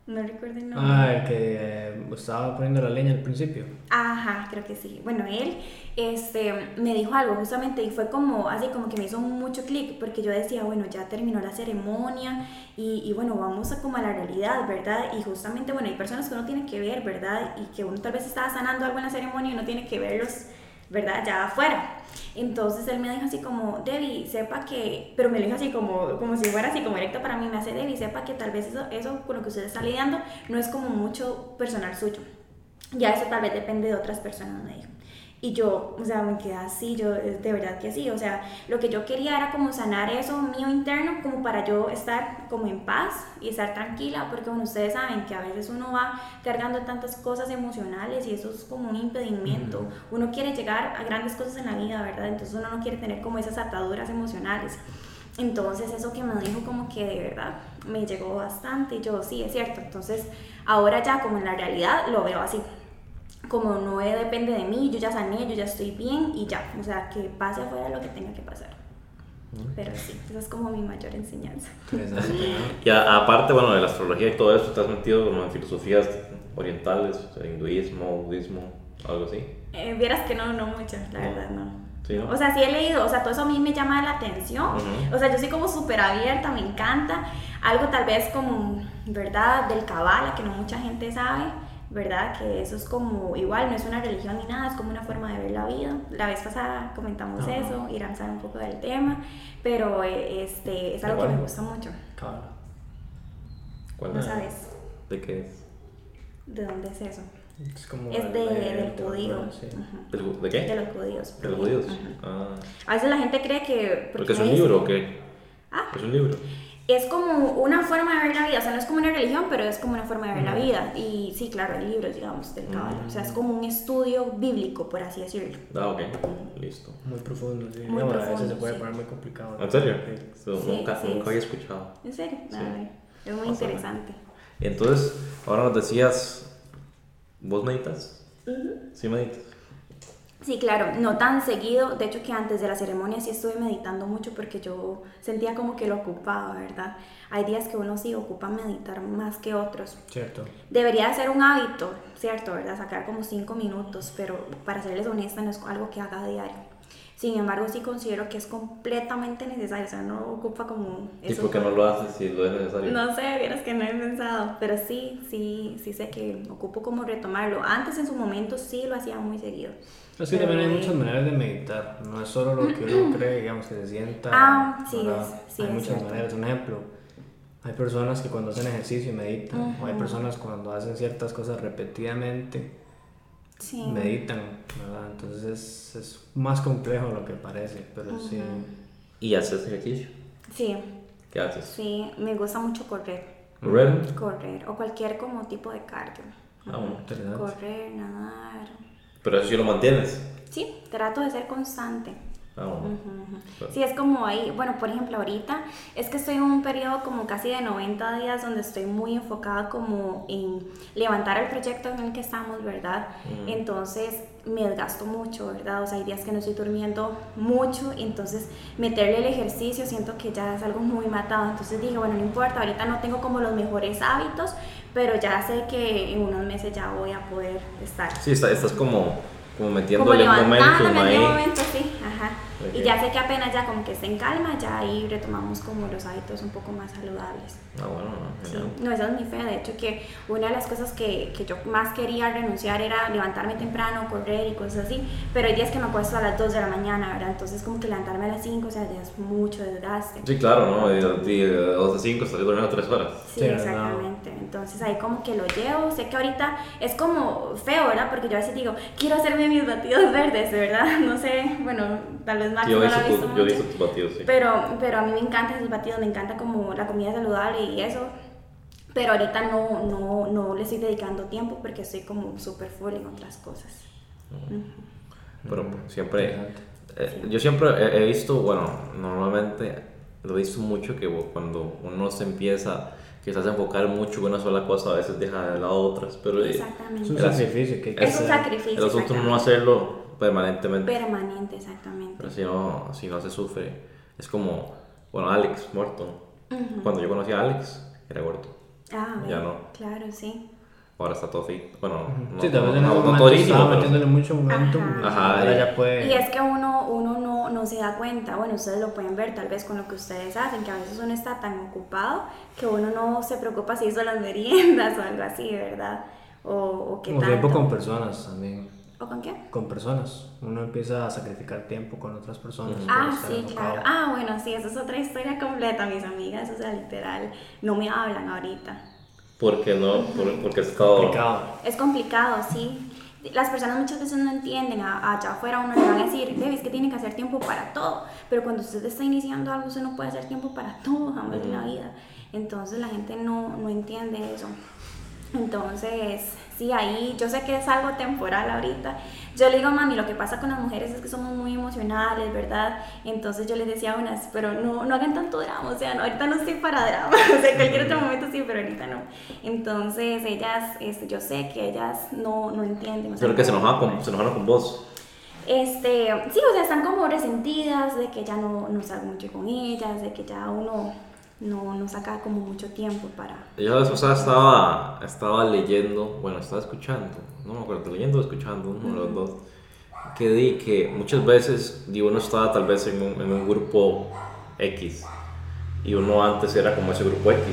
No recuerdo el nombre. Ah, el que eh, estaba poniendo la leña al principio. Ajá, creo que sí. Bueno, él este, me dijo algo justamente y fue como, así como que me hizo mucho clic porque yo decía, bueno, ya terminó la ceremonia y, y bueno, vamos a como a la realidad, ¿verdad? Y justamente, bueno, hay personas que uno tiene que ver, ¿verdad? Y que uno tal vez estaba sanando algo en la ceremonia y uno tiene que verlos, ¿verdad? Ya afuera. Entonces él me dijo así como, Debbie, sepa que, pero me lo dijo así como, como si fuera así como directo para mí, me hace Debbie, sepa que tal vez eso, eso con lo que usted está lidiando no es como mucho personal suyo. Ya eso tal vez depende de otras personas, me dijo. Y yo, o sea, me quedé así, yo eh, de verdad que sí, o sea, lo que yo quería era como sanar eso mío interno, como para yo estar como en paz y estar tranquila, porque bueno, ustedes saben que a veces uno va cargando tantas cosas emocionales y eso es como un impedimento. Uno quiere llegar a grandes cosas en la vida, ¿verdad? Entonces uno no quiere tener como esas ataduras emocionales. Entonces eso que me dijo como que de verdad me llegó bastante y yo sí, es cierto. Entonces ahora ya como en la realidad lo veo así. Como no depende de mí, yo ya sané, yo ya estoy bien y ya, o sea, que pase afuera lo que tenga que pasar. Pero sí, esa es como mi mayor enseñanza. Y a- aparte, bueno, de la astrología y todo eso, ¿te has metido como en filosofías orientales, o sea, hinduismo, budismo, algo así? Eh, vieras que no, no mucho, la No. verdad, no. Sí, ¿no? O sea, sí he leído, o sea, todo eso a mí me llama la atención. Ujú. O sea, yo soy como súper abierta, me encanta. Algo tal vez como, ¿verdad? Del cabala, que no mucha gente sabe, ¿verdad? Que eso es como, igual, no es una religión ni nada, es como una forma de ver la vida. La vez pasada comentamos Ajá. eso, Irán sabe un poco del tema, pero eh, este, es algo que me gusta mucho. Cabal. ¿Cuál ¿No es? sabes ¿De qué es? de dónde es eso? Es como Es de, el- del el- judío. sí. Ujú. ¿Del ju- ¿De qué? De los judíos. ¿De los judíos? Ah. A veces la gente cree que... ¿Porque es me un libro o qué? Ah. Es un libro. Es como una forma de ver la vida, o sea, no es como una religión, pero es como una forma de ver la vida. Y sí, claro, hay libros, digamos, del Kabbalah. O sea, es como un estudio bíblico, por así decirlo. Ah, ok. Listo. Muy profundo, sí. Muy No, a veces profundo, se puede sí. poner muy complicado. ¿En serio? Sí. Eso Sí, nunca sí, nunca es. había escuchado. ¿En serio? Es muy interesante. Entonces, ahora nos decías, ¿vos meditas? Sí meditas. Sí, claro, no tan seguido. De hecho, que antes de la ceremonia sí estuve meditando mucho porque yo sentía como que lo ocupaba, ¿verdad? Hay días que uno sí ocupa meditar más que otros. Cierto. Debería ser un hábito, ¿cierto? ¿Verdad? Sacar como cinco minutos, pero para serles honesta no es algo que haga a diario. Sin embargo, sí considero que es completamente necesario, o sea, no ocupa como... ¿Y por qué no lo haces si lo es necesario? No sé, vieras que no he pensado, pero sí, sí, sí sé que ocupo como retomarlo. Antes en su momento sí lo hacía muy seguido. Es que también hay muchas maneras de meditar, no es solo lo que uno cree, digamos, que se sienta. Ah, sí, es- sí, hay es muchas cierto. maneras. Un ejemplo, hay personas que cuando hacen ejercicio meditan, o hay personas cuando hacen ciertas cosas repetidamente Sí. meditan, ¿verdad? Entonces es, es más complejo de lo que parece, pero sí. ¿Y haces ejercicio? Sí, ¿Qué haces? sí, me gusta mucho correr. ¿Correr? Correr, o cualquier como tipo de cardio. Ah, bueno. Interesante. Correr, nadar. Pero eso sí lo mantienes. Sí, trato de ser constante. Ah, bueno. Ujú. Claro. Sí, es como ahí, bueno, por ejemplo, ahorita es que estoy en un periodo como casi de 90 días donde estoy muy enfocada como en levantar el proyecto en el que estamos, ¿verdad? Mm. Entonces me desgasto mucho, ¿verdad? O sea, hay días que no estoy durmiendo mucho, entonces meterle el ejercicio siento que ya es algo muy matado. Entonces dije, bueno, no importa, ahorita no tengo como los mejores hábitos, pero ya sé que en unos meses ya voy a poder estar Sí, está- estás como, como como metiéndole un levantándome momentum en ahí. momento, sí, ajá. Ok. Y ya sé que apenas ya como que esté en calma, ya ahí retomamos como los hábitos un poco más saludables. Ah, bueno, no, Sí. No, esa es mi fe, de hecho que una de las cosas que, que yo más quería renunciar era levantarme temprano, correr y cosas así, pero hay días que me acuesto a las 2 de la mañana, ¿verdad? Entonces como que levantarme a las 5, o sea, ya es mucho desgaste. Sí, claro, ¿no? De, de, de 2 a 5 estás durmiendo 3 horas. Sí, Sí, no. Entonces ahí como que lo llevo. Sé que ahorita es como feo, ¿verdad? Porque yo a veces digo, quiero hacerme mis batidos verdes, ¿verdad? No sé, bueno, tal vez Max Yo no he lo ha visto, yo he mucho. tus batidos, sí. Pero, pero a mí me encantan esos batidos, me encanta como la comida saludable y eso. Pero ahorita no, no, no le estoy dedicando tiempo porque estoy como súper full en otras cosas. Ujú. Pero pues, siempre, Interesante. eh, yo siempre he, he visto, bueno, normalmente lo he visto mucho que cuando uno se empieza quizás enfocar mucho en una sola cosa, a veces deja de lado otras, pero eh, Es Exactamente. un sacrificio que que Es un sacrificio. el asunto no exactamente. hacerlo permanentemente, Permanente, exactamente. pero si no, si no se sufre, es como, bueno, Alex Morton, Ujú. cuando yo conocí a Alex, era gordo, Ah, Ya bueno, no. Claro, sí. ahora está todo fit, bueno, no, Sí, tal vez en no, ese no momento todísimo, estaba pero- metiéndole mucho momento. Ajá. No, no se da cuenta, bueno, ustedes lo pueden ver tal vez con lo que ustedes hacen, que a veces uno está tan ocupado que uno no se preocupa si hizo las meriendas o algo así, ¿verdad? O, o qué Como tanto. tiempo con personas también. ¿O con qué? Con personas. Uno empieza a sacrificar tiempo con otras personas. Ah, sí, enfocado. claro. Ah, bueno, sí, eso es otra historia completa, mis amigas, o sea, literal, no me hablan ahorita. porque no, por- porque es. Complicado. Es complicado, sí. Las personas muchas veces no entienden, a- allá afuera uno le van a decir, Debbie, es que tiene que hacer tiempo para todo, pero cuando usted está iniciando algo, usted no puede hacer tiempo para todo jamás en la vida. Entonces la gente no, no entiende eso. Entonces, sí, ahí yo sé que es algo temporal ahorita. Yo le digo, mami, lo que pasa con las mujeres es que somos muy emocionales, ¿verdad? Entonces yo les decía a unas, pero no, no hagan tanto drama, o sea, no, ahorita no estoy para drama, o sea, en cualquier otro momento sí, pero ahorita no. Entonces, ellas, este, yo sé que ellas no, no entienden. o sea, Pero que se no- enojaban con, se enojaron con vos. Este, sí, o sea, están como resentidas de que ya no, no salgo mucho con ellas, de que ya uno no, no saca como mucho tiempo para... Yo la pasada estaba, estaba leyendo, bueno, estaba escuchando, no me acuerdo, leyendo o escuchando, uno de los dos, que di que muchas veces di, uno estaba tal vez en un, en un grupo X y uno antes era como ese grupo X,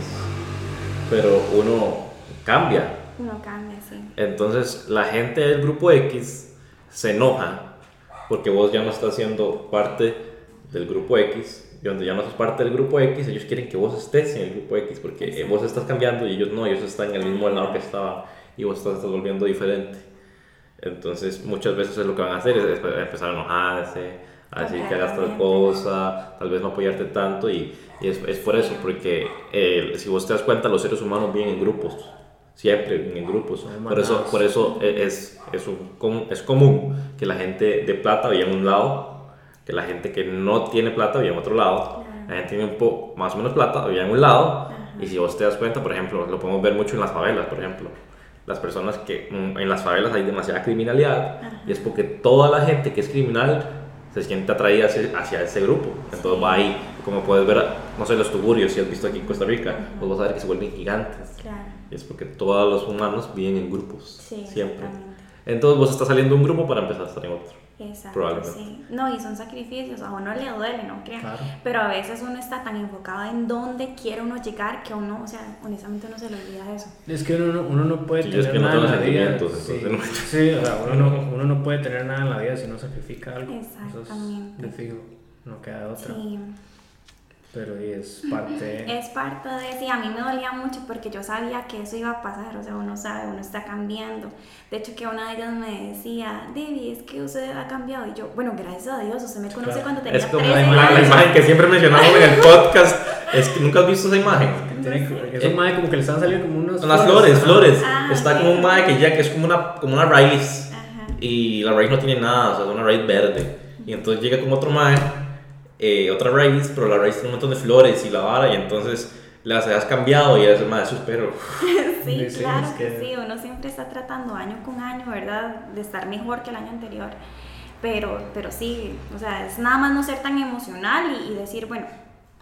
pero uno cambia. Uno cambia, sí. Entonces la gente del grupo X se enoja porque vos ya no estás siendo parte del grupo X y donde ya no sos parte del grupo X, ellos quieren que vos estés en el grupo X porque eh, vos estás cambiando y ellos no, ellos están en el mismo lado que estaba y vos estás, estás volviendo diferente. Entonces muchas veces es lo que van a hacer, es, empezar a enojarse, a decir que hagas tal cosa, tal vez no apoyarte tanto y, y es, es por eso, porque eh, si vos te das cuenta, los seres humanos viven en grupos, siempre en grupos. Por eso, por eso e- es, es, un com- es común que la gente de plata viva en un lado, que la gente que no tiene plata viva en otro lado, la gente que tiene un poco más o menos plata viva en un lado, y si vos te das cuenta, por ejemplo, lo podemos ver mucho en las favelas, por ejemplo. Las personas que mm, en las favelas hay demasiada criminalidad y es porque toda la gente que es criminal se siente atraída hacia, ese grupo. Entonces va ahí, como puedes ver, no sé, los tugurios, si has visto aquí en Costa Rica, pues vas a ver que se vuelven gigantes. Claro. Y es porque todos los humanos viven en grupos, Sí, siempre. Entonces vos estás saliendo de un grupo para empezar a estar en otro. Exacto, Probablemente. sí. No, y son sacrificios, a uno le duele, no crean. Claro. Pero a veces uno está tan enfocado en dónde quiere uno llegar que uno, o sea, honestamente uno se le olvida eso. Es que uno no, uno no puede Sí, tener es que no nada en la vida. Sí, sí, o sea, uno no, uno no puede tener nada en la vida si no sacrifica algo. Eso Exactamente. es de fijo, no queda de otra. Sí, Pero y es parte. es parte de sí, a mí me dolía mucho porque yo sabía que eso iba a pasar, o sea, uno sabe, uno está cambiando. De hecho, que una de ellas me decía, Debbie, es que usted ha cambiado. Y yo, bueno, gracias a Dios, usted me conoce Claro. cuando tenía Es como 13 la, ima- la años. imagen que siempre mencionamos en el podcast. Es que nunca has visto esa imagen. Es un mae como que le están saliendo como unos. Son las flores, flores. Ah, Está sí. como un mae que ya que es como una, como una raíz. Ajá. Y la raíz no tiene nada, o sea, es una raíz verde. Y entonces llega como otro mae, eh, otra raíz, pero la raíz tiene un montón de flores y la vara. Y entonces las has cambiado y es el mae, eso espero. Sí, claro que... que- sí, uno siempre está tratando año con año, ¿verdad? De estar mejor que el año anterior. Pero, pero sí, o sea, es nada más no ser tan emocional y, y decir, bueno,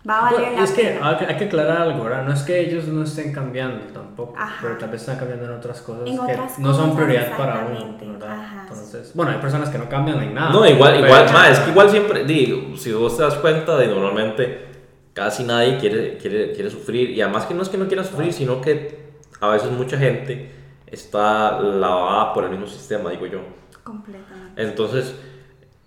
va a valer Bueno, la es que pena. hay, que hay que aclarar algo, ¿verdad? No es que ellos no estén cambiando tampoco, Ajá. pero tal vez están cambiando en otras cosas En que otras no son prioridad para uno. ¿verdad? Ajá. Entonces, bueno, hay personas que no cambian en nada. No, igual, pero- igual, ma, es que igual siempre, digo, si vos te das cuenta de normalmente casi nadie quiere, quiere, quiere sufrir, y además que no es que no quiera sufrir, sino que a veces mucha gente está lavada por el mismo sistema, digo yo. Completamente. Entonces,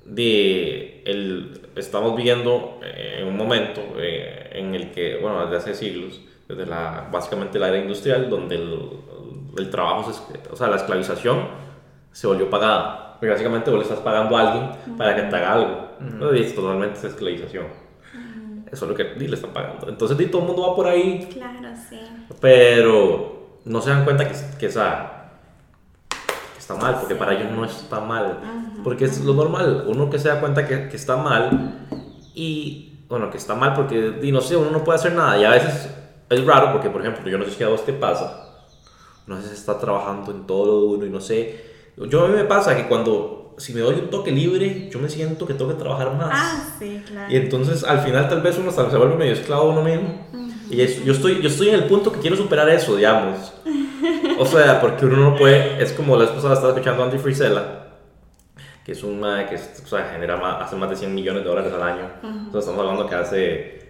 de, el, estamos viviendo eh, en un momento eh, en el que, bueno, desde hace siglos, desde la, básicamente la era industrial, donde el, el trabajo, se, o sea, la esclavización se volvió pagada. Porque básicamente vos le estás pagando a alguien para que te haga algo. ¿no? Y es totalmente esa esclavización. Eso es lo que le están pagando. Entonces, todo el mundo va por ahí, Claro, sí. pero no se dan cuenta que, que esa está mal, porque para ellos no está mal, porque es lo normal, uno que se da cuenta que, que está mal y, bueno, que está mal porque, y no sé, uno no puede hacer nada y a veces es raro porque, por ejemplo, yo no sé si a vos te pasa, no sé si está trabajando en todo lo uno y no sé, yo a mí me pasa que cuando, si me doy un toque libre, yo me siento que tengo que trabajar más. Ah, sí, claro. Y entonces al final tal vez uno se vuelve medio esclavo uno mismo. Y es- yo, estoy, yo estoy en el punto que quiero superar eso, digamos. O sea, porque uno no puede, es como la pasada estaba escuchando a Andy Frisella, que es un mae que es- o sea, genera más, hace más de 100 millones de dólares al año. Entonces estamos hablando que hace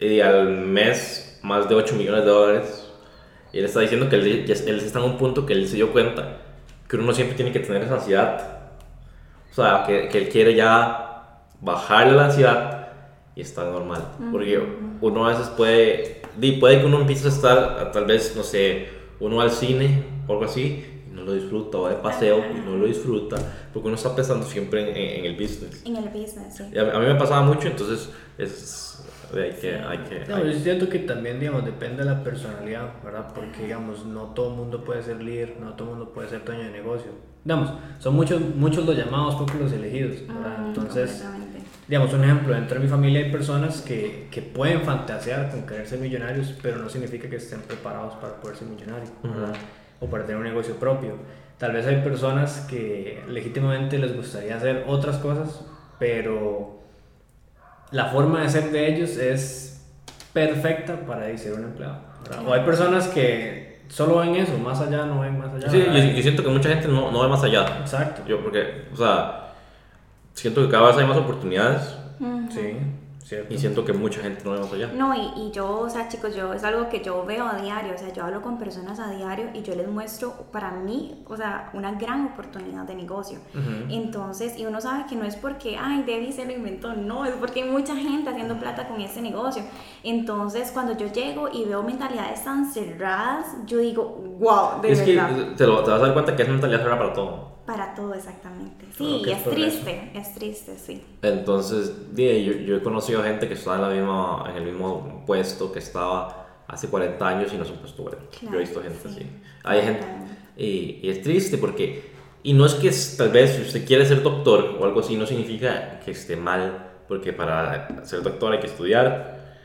eh, al mes más de 8 millones de dólares. Y él está diciendo que él, él está en un punto que él se dio cuenta que uno siempre tiene que tener esa ansiedad. O sea, que, que él quiere ya bajarle la ansiedad y estar normal. Porque uno a veces puede, puede que uno empiece a estar, tal vez, no sé, uno va al cine o algo así y no lo disfruta, o va de paseo y no lo disfruta, porque uno está pensando siempre en, en- en el business. En el business, sí. Y a, a mí me pasaba mucho, entonces es, hay que... Hay que No, hay- yo siento que también, digamos, depende de la personalidad, ¿verdad? Porque, digamos, no todo el mundo puede ser líder, no todo el mundo puede ser dueño de negocio. Digamos, son muchos, muchos los llamados, pocos los elegidos, ¿verdad? Mm, Entonces, completamente. Digamos, un ejemplo, dentro de mi familia hay personas que, que pueden fantasear con querer ser millonarios, pero no significa que estén preparados para poder ser millonarios. O para tener un negocio propio. Tal vez hay personas que legítimamente les gustaría hacer otras cosas, pero la forma de ser de ellos es perfecta para ser un empleado. ¿verdad? O hay personas que solo ven eso, más allá no ven más allá. Sí, yo, yo siento que mucha gente no, no ve más allá. Exacto. Yo, porque, o sea, siento que cada vez hay más oportunidades Ujú. Sí, cierto. y siento que mucha gente no ve más allá. No, y, y yo, o sea, chicos, yo es algo que yo veo a diario, o sea, yo hablo con personas a diario y yo les muestro para mí, o sea, una gran oportunidad de negocio. Ujú. Entonces, y uno sabe que no es porque, ay, Debbie se lo inventó, no, es porque hay mucha gente haciendo plata con este negocio. Entonces, cuando yo llego y veo mentalidades tan cerradas, yo digo, wow, de es que verdad. te, lo- te vas a dar cuenta que es mentalidad cerrada para todo. Para todo, exactamente. Sí, es triste, es triste, sí. Entonces, yo, yo he conocido gente que está en, la misma, en el mismo puesto que estaba hace 40 años y no es un puesto bueno. Claro, yo he visto gente sí. así. Hay gente, y, y es triste porque, y no es que tal vez si usted quiere ser doctor o algo así, no significa que esté mal, porque para ser doctor hay que estudiar,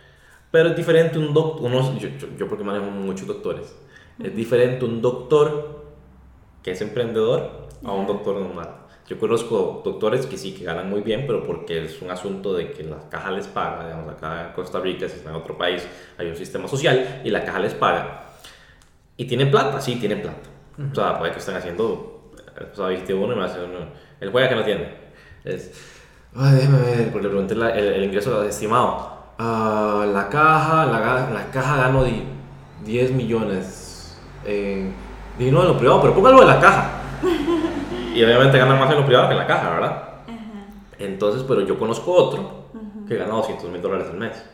pero es diferente un doctor, yo, yo, yo porque manejo muchos doctores, es diferente un doctor que es emprendedor a un doctor normal. Yo conozco doctores que sí, que ganan muy bien, pero porque es un asunto de que la caja les paga, digamos, acá en Costa Rica, si están en otro país, hay un sistema social y la caja les paga. Y tienen plata, sí, tienen plata. O sea, puede que estén haciendo, o sea, viste uno y me hace uno, el juega que no tiene. Es, ay, déjeme ver, porque le pregunté la- el, el ingreso estimado. Ah, la caja, la, la caja gano di- 10 millones. Eh, dije, no, en lo privado, pero póngalo en la caja. Y obviamente ganan más en lo privado que en la caja, ¿verdad? Entonces, pero yo conozco otro que gana 200 mil dólares al mes.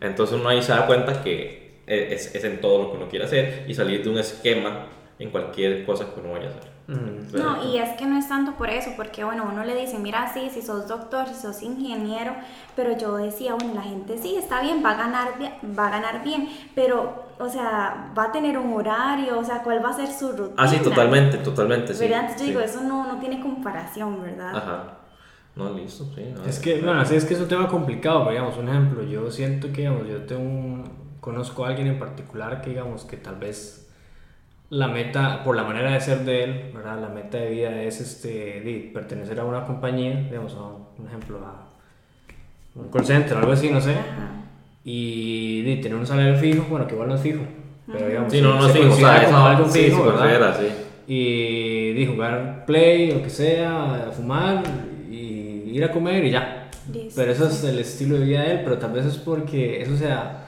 Entonces uno ahí se da cuenta que es, es en todo lo que uno quiere hacer y salir de un esquema en cualquier cosa que uno vaya a hacer. Ujú. No, y es que no es tanto por eso, porque bueno, uno le dice, mira, sí, si sos doctor, si sos ingeniero, pero yo decía, bueno, la gente sí, está bien, va a ganar, bien- va a ganar bien, pero, o sea, va a tener un horario, o sea, ¿cuál va a ser su rutina? Ah, sí, totalmente, totalmente, sí. ¿Verdad? Entonces yo sí. digo, eso no, no tiene comparación, ¿verdad? Ajá. No, listo, sí. no, Es que, bueno, así es que es un tema complicado, pero, digamos, un ejemplo, yo siento que, digamos, yo tengo un- conozco a alguien en particular que, digamos, que tal vez la meta, por la manera de ser de él, ¿verdad? La meta de vida es, este, de pertenecer a una compañía, digamos, a un ejemplo, a un call center algo así, no sé, Ajá. y de tener un salario fijo, bueno, que igual no es fijo, pero, digamos, Sí, no, no, se sí, o considera sea, algo sí, fijo, se ¿verdad? considera, sí. y de jugar play, lo que sea, fumar y ir a comer y ya. Pero eso es el estilo de vida de él, pero tal vez es porque eso sea,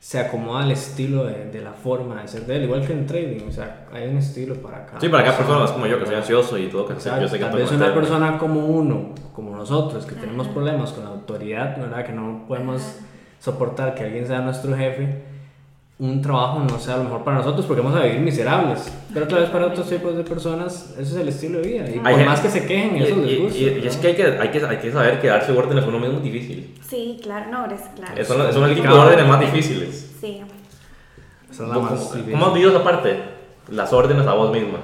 se acomoda al estilo de, de la forma de ser de él, igual que en trading, o sea, hay un estilo para cada Sí, para cada persona, es persona. como yo, que soy ansioso y todo, que Exacto. yo sé que Tal vez una persona como uno, como nosotros, que tenemos problemas con la autoridad, ¿verdad? Que no podemos soportar que alguien sea nuestro jefe, un trabajo no sea lo mejor para nosotros porque vamos a vivir miserables. Pero otra vez para otros tipos de personas, ese es el estilo de vida. Y Hay por gente- más que se quejen, Y, eso y- les gusta. y- y es que hay, que hay que hay que saber que darse órdenes a uno mismo es difícil. Sí, claro, no, es claro. Son, son el tipo de complicado. órdenes más difíciles. Sí. Esa es la ¿Cómo, más cómo- difícil. cómo has vivido esa parte? Las órdenes a vos misma.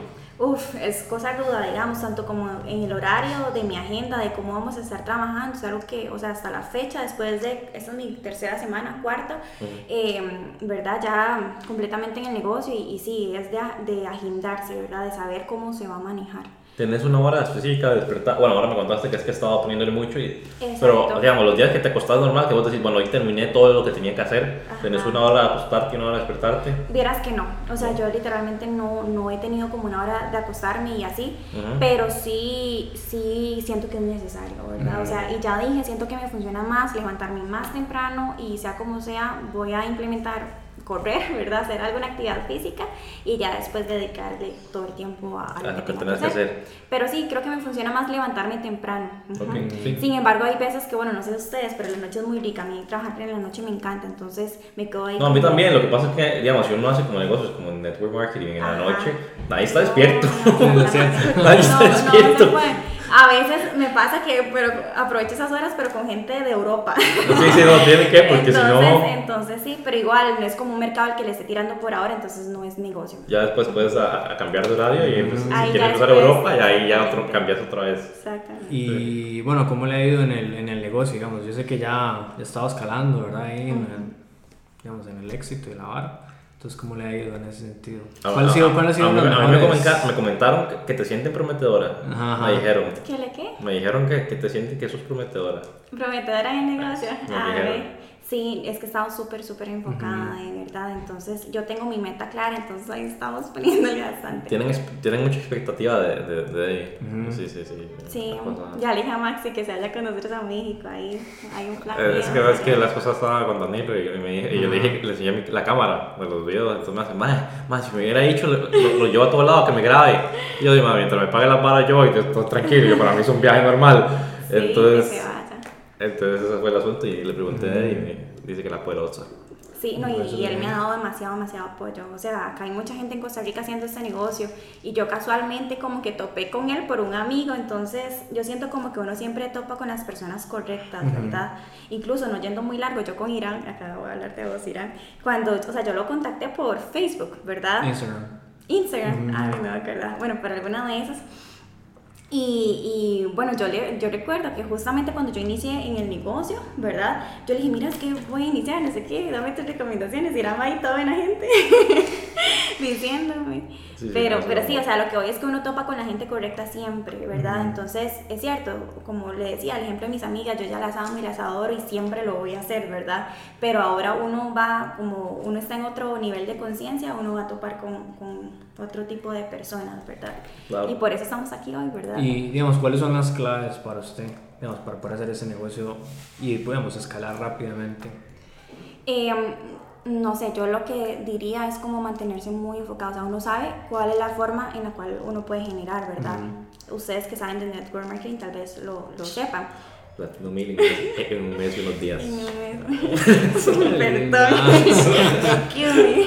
Uf, es cosa ruda, digamos, tanto como en el horario de mi agenda, de cómo vamos a estar trabajando, es algo que, o sea, hasta la fecha, después de, esta es mi tercera semana, cuarta, eh, ¿verdad? Ya completamente en el negocio y, y sí, es de, de agendarse, ¿verdad? De saber cómo se va a manejar. ¿Tenés una hora específica de despertar? Bueno, ahora me contaste que es que estaba poniéndole mucho y... Exacto. Pero, digamos, los días que te acostás normal, que vos decís, bueno, hoy terminé todo lo que tenía que hacer, Ajá. ¿tenés una hora de acostarte y una hora de despertarte? Vieras que no, o sea, yo literalmente no, no he tenido como una hora de acostarme y así, pero sí, sí siento que es necesario, ¿verdad? O sea, y ya dije, siento que me funciona más levantarme más temprano y sea como sea, voy a implementar correr, ¿verdad? Hacer alguna actividad física y ya después dedicarle todo el tiempo a, a A lo que tengo tenés que hacer. Pero sí, creo que me funciona más levantarme temprano. Ujú. Ok, sí. Sin embargo, hay veces que, bueno, no sé ustedes, pero la noche es muy rica. A mí trabajar en la noche me encanta, entonces me quedo ahí. No, a mí también, lo que pasa es que, digamos, si uno hace como negocios, como network marketing en la Ajá. noche, nadie está despierto. Nadie está despierto. A veces me pasa que pero aprovecho esas horas, pero con gente de Europa. No, sí, sí, no, tiene que, porque entonces, si no. Entonces sí, pero igual no es como un mercado al que le esté tirando por ahora, entonces no es negocio. Ya después puedes a, a cambiar de horario y pues, si quieres empezar a Europa, y ahí ya otro, cambias otra vez. Exactamente. Y bueno, ¿cómo le ha ido en el, en el negocio? Digamos, yo sé que ya, ya estaba escalando, ¿verdad? Ahí en, el, digamos, en el éxito y la vara. Entonces, ¿cómo le ha ido en ese sentido? ¿Cuál ha sido, cuál ha sido a mí, a mí me, comenta- me comentaron que, que te sienten prometedora. Ajá, ajá. Me dijeron. ¿Qué le qué? Me dijeron que, que te sienten que sos prometedora. Prometedora en el negocio. Me A dijeron. ver, Sí, es que estaba súper, súper enfocada, de verdad. Entonces, yo tengo mi meta clara, entonces ahí estamos poniéndole bastante. Tienen, tienen mucha expectativa de, de, de ahí. Ujú. Sí, sí, sí. Sí, ya le dije a Maxi que se vaya con nosotros a México, ahí hay un plan. Eh, Es que es que la esposa estaba con Danilo y, me dije- y yo le dije que le enseñé mi- la cámara de los videos. Entonces me hace, madre, madre, si me hubiera dicho, lo, lo- lo llevo a todo lado, que me grabe. Y yo digo, mientras me pague la vara yo y estoy tranquilo, yo, para mí es un viaje normal. Sí, entonces, que se vaya. Entonces ese fue el asunto y le pregunté y me dice que la poderosa. Sí, no, y, y él me ha dado demasiado, demasiado apoyo. O sea, acá hay mucha gente en Costa Rica haciendo este negocio y yo casualmente como que topé con él por un amigo, entonces yo siento como que uno siempre topa con las personas correctas, ¿verdad? Incluso no yendo muy largo, yo con Irán, acá voy a hablar de vos, Irán, cuando, o sea, yo lo contacté por Facebook, ¿verdad? Instagram. Instagram, ay, no me acuerdo. Bueno, por alguna de esas. Y, y, bueno, yo, le, yo recuerdo que justamente cuando yo inicié en el negocio, ¿verdad? Yo le dije, mira, es que voy a iniciar, no sé qué, dame tus recomendaciones. Y era ahí toda buena gente diciéndome. Sí, pero, pero sí, o sea, lo que hoy es que uno topa con la gente correcta siempre, ¿verdad? Entonces, es cierto, como le decía, el ejemplo de mis amigas, yo ya las amo y las adoro y siempre lo voy a hacer, ¿verdad? Pero ahora uno va, como uno está en otro nivel de conciencia, uno va a topar con, con otro tipo de personas, ¿verdad? Claro. Y por eso estamos aquí hoy, ¿verdad? Y, digamos, ¿cuáles son las claves para usted, digamos, para poder hacer ese negocio y, podemos escalar rápidamente? Eh, no sé, yo lo que diría es como mantenerse muy enfocado, o sea, uno sabe cuál es la forma en la cual uno puede generar, ¿verdad? Ustedes que saben de network marketing tal vez lo, lo sepan. Platino Mil en, en un mes y unos días. Perdón. Excuse me.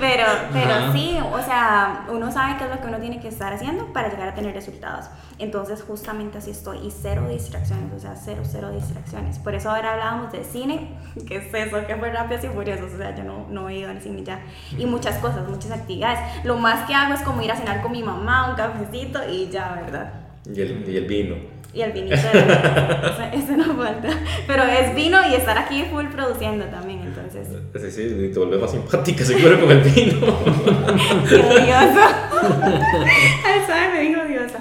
Pero, pero Ajá. sí, o sea, uno sabe qué es lo que uno tiene que estar haciendo para llegar a tener resultados. Entonces, justamente así estoy. Y cero distracciones, o sea, cero, cero distracciones. Por eso ahora hablábamos de cine, que es eso, que fue rápidos y furiosos. O sea, yo no, no he ido al cine ya. Y muchas cosas, muchas actividades. Lo más que hago es como ir a cenar con mi mamá, un cafecito y ya, ¿verdad? Y el, y el vino. Y el vinito de eso, eso no falta. Pero es vino y estar aquí full produciendo también, entonces. Sí, sí, te vuelves más simpática seguro con el vino. ¡Qué odioso! Ay, ¿sabes? Me dijo odiosa.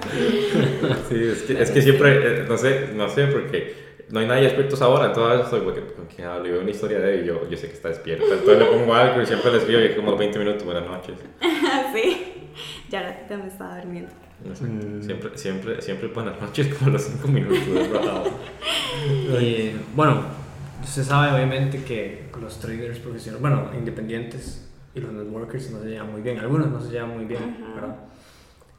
Sí, es que, es que siempre, eh, no sé, no sé, porque no hay nadie expertos ahora, entonces estoy porque con quién hablo, y veo una historia de él y yo, yo sé que está despierta, entonces le pongo algo y siempre le escribo y es como 20 minutos, buenas noches. Sí. Ya ratito me estaba durmiendo. No sé, Mm. siempre, siempre, siempre buenas noches como los 5 minutos. Y, bueno, usted sabe obviamente que los traders profesionales, bueno, independientes y los networkers no se llevan muy bien, algunos no se llevan muy bien. ¿verdad?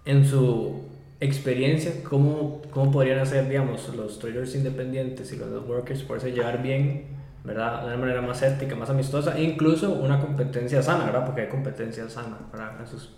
En su experiencia, ¿cómo, ¿cómo podrían hacer, digamos, los traders independientes y los networkers poderse llevar bien, ¿verdad? De una manera más ética, más amistosa e incluso una competencia sana, ¿verdad? Porque hay competencia sana, ¿verdad? Eso es,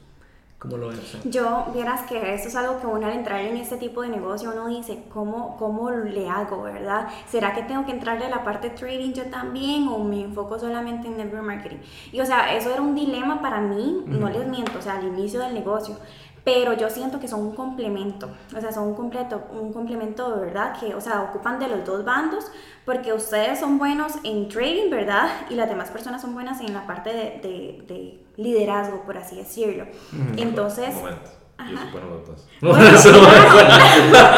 ¿Cómo lo usted? Yo, vieras que esto es algo que uno al entrar en este tipo de negocio, uno dice, ¿cómo, ¿cómo le hago, verdad? ¿Será que tengo que entrarle a la parte trading yo también o me enfoco solamente en network marketing? Y o sea, eso era un dilema para mí, no les miento, o sea, al inicio del negocio. Pero yo siento que son un complemento, o sea, son un, completo, un complemento de verdad, que, o sea, ocupan de los dos bandos, porque ustedes son buenos en trading, ¿verdad? Y las demás personas son buenas en la parte de, de, de liderazgo, por así decirlo. Entonces... Un momento. Yo soy bueno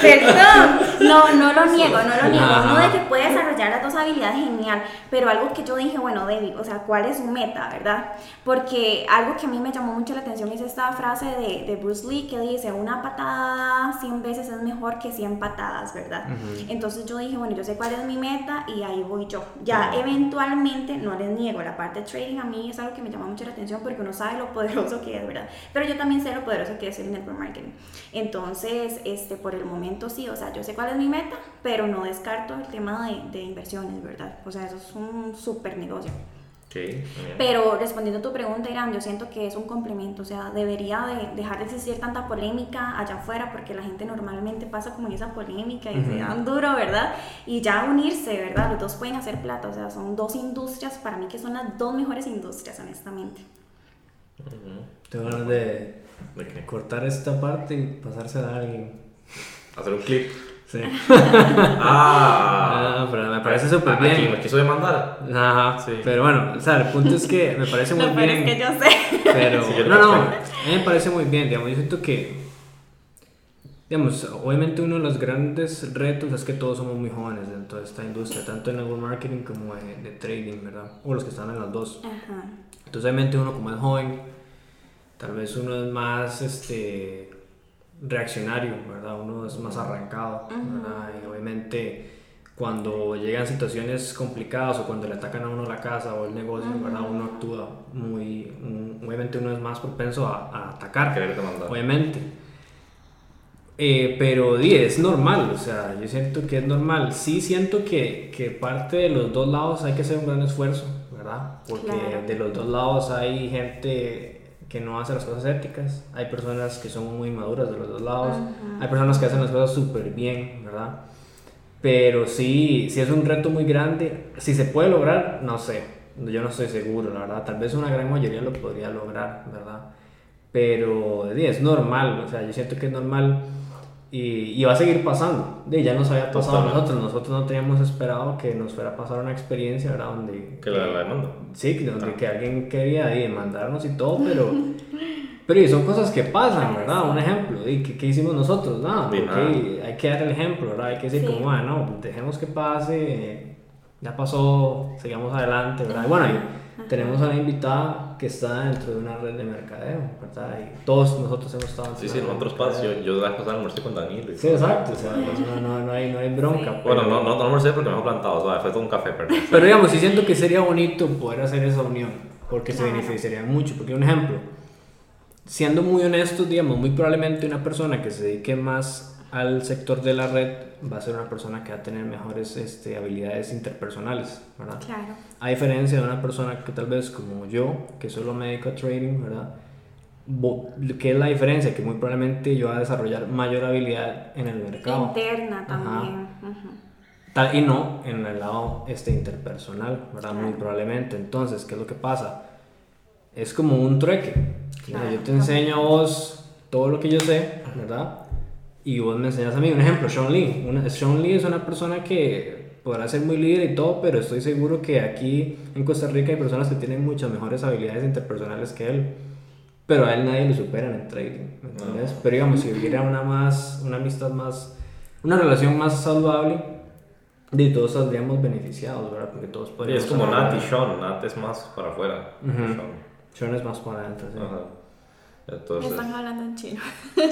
Perdón, no, no lo niego, no lo niego. Uno de que puede desarrollar las dos habilidades genial, pero algo que yo dije, bueno, David, o sea, ¿cuál es su meta, verdad? Porque algo que a mí me llamó mucho la atención es esta frase de, de Bruce Lee que dice, una patada 100 veces es mejor que 100 patadas, ¿verdad? Entonces yo dije, bueno, yo sé cuál es mi meta y ahí voy yo. Ya eventualmente, no les niego, la parte de trading a mí es algo que me llama mucho la atención porque uno sabe lo poderoso que es, ¿verdad? Pero yo también sé lo poderoso que es el network marketing. Entonces, este, por el momento sí, o sea, yo sé cuál es mi meta, pero no descarto el tema de, de inversiones, ¿verdad? O sea, eso es un súper negocio. Pero respondiendo a tu pregunta, Irán, yo siento que es un complemento, o sea, debería de dejar de existir tanta polémica allá afuera porque la gente normalmente pasa como en esa polémica y se dan duro, ¿verdad? Y ya unirse, ¿verdad? Los dos pueden hacer plata, o sea, son dos industrias para mí que son las dos mejores industrias, honestamente. Tengo ganas de, cortar esta parte y pasársela a alguien. Hacer un clip. Sí. ah, ah, pero me parece súper bien. me quiso demandar. Ajá, sí. Pero bueno, o sea, el punto es que me parece muy bien. es que yo sé. Pero, no, no, a mí me parece muy bien, digamos, yo siento que, digamos, obviamente uno de los grandes retos es que todos somos muy jóvenes dentro de esta industria, tanto en network marketing como de, trading, ¿verdad? O los que están en las dos. Ajá. Entonces, obviamente uno como es joven, tal vez uno es más, este reaccionario, ¿verdad? Uno es más arrancado, ¿verdad? Y obviamente cuando llegan situaciones complicadas o cuando le atacan a uno la casa o el negocio, ¿verdad? Uno actúa muy, obviamente uno es más propenso a, atacar, obviamente. Eh, pero di, es normal, o sea, yo siento que es normal. Sí siento que, que, parte de los dos lados hay que hacer un gran esfuerzo, ¿verdad? Porque de los dos lados hay gente que no hace las cosas éticas, hay personas que son muy maduras de los dos lados, hay personas que hacen las cosas súper bien, ¿verdad? Pero sí, sí es un reto muy grande. Si se puede lograr, no sé, yo no estoy seguro, la verdad. Tal vez una gran mayoría lo podría lograr, ¿verdad? Pero es normal, o sea, yo siento que es normal y, va a seguir pasando. De, ya nos había pasado a nosotros. Nosotros no teníamos esperado que nos fuera a pasar una experiencia, ¿verdad? Donde, que la, demanda. Sí, donde ah. que alguien quería demandarnos y todo, pero. pero son cosas que pasan, ¿verdad? Un ejemplo. ¿Y qué, qué hicimos nosotros? Nada, porque hay que dar el ejemplo, ¿verdad? Hay que decir, como, bueno, dejemos que pase, ya pasó, sigamos adelante, ¿verdad? Y bueno, tenemos a una invitada que está dentro de una red de mercadeo, ¿verdad? Y todos nosotros hemos estado Sí, sí, en otros pasos. Yo, yo la pasada almorcé con Daniel. Sí, exacto. O sea, no, no, no, hay, no hay bronca. Bueno, no, no, no almorcé porque me he plantado, o sea, fue todo un café, pero... pero digamos, sí siento que sería bonito poder hacer esa unión, porque se beneficiaría mucho. Porque un ejemplo, siendo muy honestos, digamos, muy probablemente una persona que se dedique más al sector de la red va a ser una persona que va a tener mejores este, habilidades interpersonales, ¿verdad? Claro. A diferencia de una persona que tal vez como yo, que solo me dedico a trading, ¿verdad? ¿Qué es la diferencia? Que muy probablemente yo voy a desarrollar mayor habilidad en el mercado. Interna también. Tal, y no en el lado este, interpersonal, ¿verdad? Muy probablemente. Entonces, ¿qué es lo que pasa? Es como un trueque. yo te enseño a vos todo lo que yo sé, ¿verdad? Y vos me enseñas a mí un ejemplo, Sean Lee. Una, Sean Lee es una persona que podrá ser muy líder y todo, pero estoy seguro que aquí en Costa Rica hay personas que tienen muchas mejores habilidades interpersonales que él. Pero a él nadie lo supera en el trading, ¿me entiendes? Pero digamos, si hubiera una más, una amistad más, una relación más saludable, de todos saldríamos beneficiados, ¿verdad? Porque todos podríamos... es como Nat y Sean, Nat es más para afuera. Sean. es más para adentro, sí. Entonces... Están hablando en chino.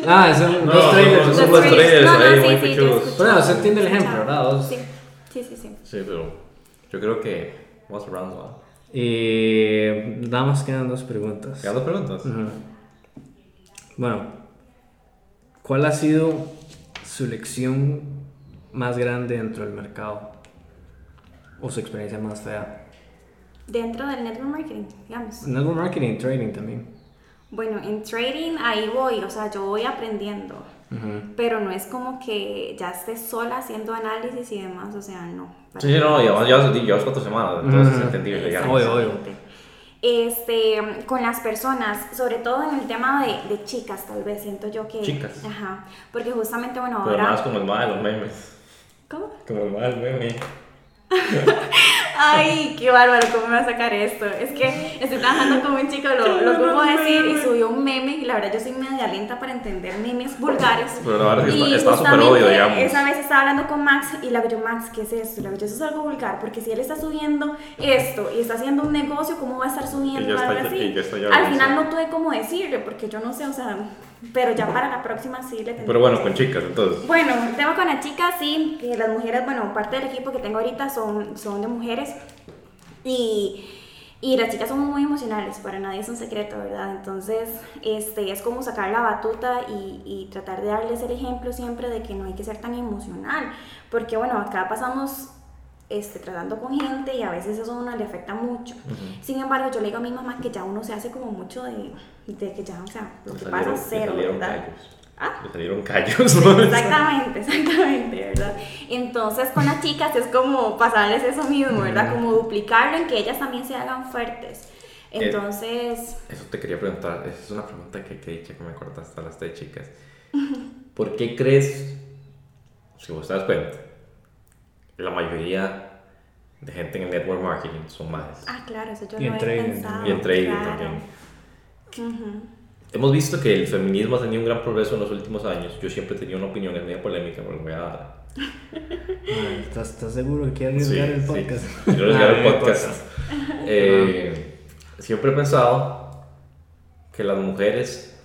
Ah, son no, dos traders. Son dos traders ahí muy pichudos. Bueno, se entiende el ejemplo, ¿verdad? Sí, sí, sí. Sí, sí pero yo creo que what's around ¿va? Y nada más quedan dos preguntas. ¿Quedan dos preguntas? Bueno, ¿cuál ha sido su lección más grande dentro del mercado? ¿O su experiencia más fea? Dentro del network marketing, digamos. Network marketing, trading también. Bueno, en trading ahí voy, o sea, yo voy aprendiendo, pero no es como que ya esté sola haciendo análisis y demás, o sea, no. Sí, sí, no, ya llevas cuatro semanas, entonces es entendible ya. Este, con las personas, sobre todo en el tema de, de, chicas, tal vez, siento yo que... Chicas. Ajá, porque justamente, bueno, Pero ahora... más como el mal de los memes. ¿Cómo? Como el mal meme. Ay, qué bárbaro, ¿cómo me va a sacar esto? Es que estoy trabajando con un chico, lo, lo puedo decir, y subió un meme, y la verdad yo soy media lenta para entender memes vulgares. Pero ahora está, está súper obvio, digamos. Esa vez estaba hablando con Max, y le digo, Max, ¿qué es esto? Le digo, eso es algo vulgar, porque si él está subiendo esto, y está haciendo un negocio, ¿cómo va a estar subiendo algo así? Al final no tuve cómo decirle, porque yo no sé, o sea pero ya para la próxima sí le tendré Pero bueno, con chicas entonces. Bueno, el tema con las chicas sí, que las mujeres, bueno, parte del equipo que tengo ahorita son, son de mujeres y, y las chicas somos muy emocionales, para nadie es un secreto, ¿verdad? Entonces, este, es como sacar la batuta y, y tratar de darles el ejemplo siempre de que no hay que ser tan emocional, porque bueno, acá pasamos este, tratando con gente y a veces eso a uno le afecta mucho. Sin embargo, yo le digo a mi mamá que ya uno se hace como mucho de, de que ya, o sea, lo que pasa es cero, ¿verdad? ¿Ah? Le salieron callos. exactamente, exactamente, ¿verdad? Entonces con las chicas es como pasarles eso mismo, ¿verdad? Como duplicarlo en que ellas también se hagan fuertes. Eh, Entonces... eso te quería preguntar, esa es una pregunta que, que, que me cortaste a las tres chicas. ¿Por qué crees, si vos te das cuenta, la mayoría de gente en el network marketing son más? Ah, claro, eso yo lo he pensado. Y en trading también. Hemos visto que el feminismo ha tenido un gran progreso en los últimos años. Yo siempre tenía una opinión, es media polémica, pero lo voy a dar. ¿Estás, seguro que quieres arriesgar el podcast? Sí, quiero arriesgar el podcast. Eh, siempre he pensado que las mujeres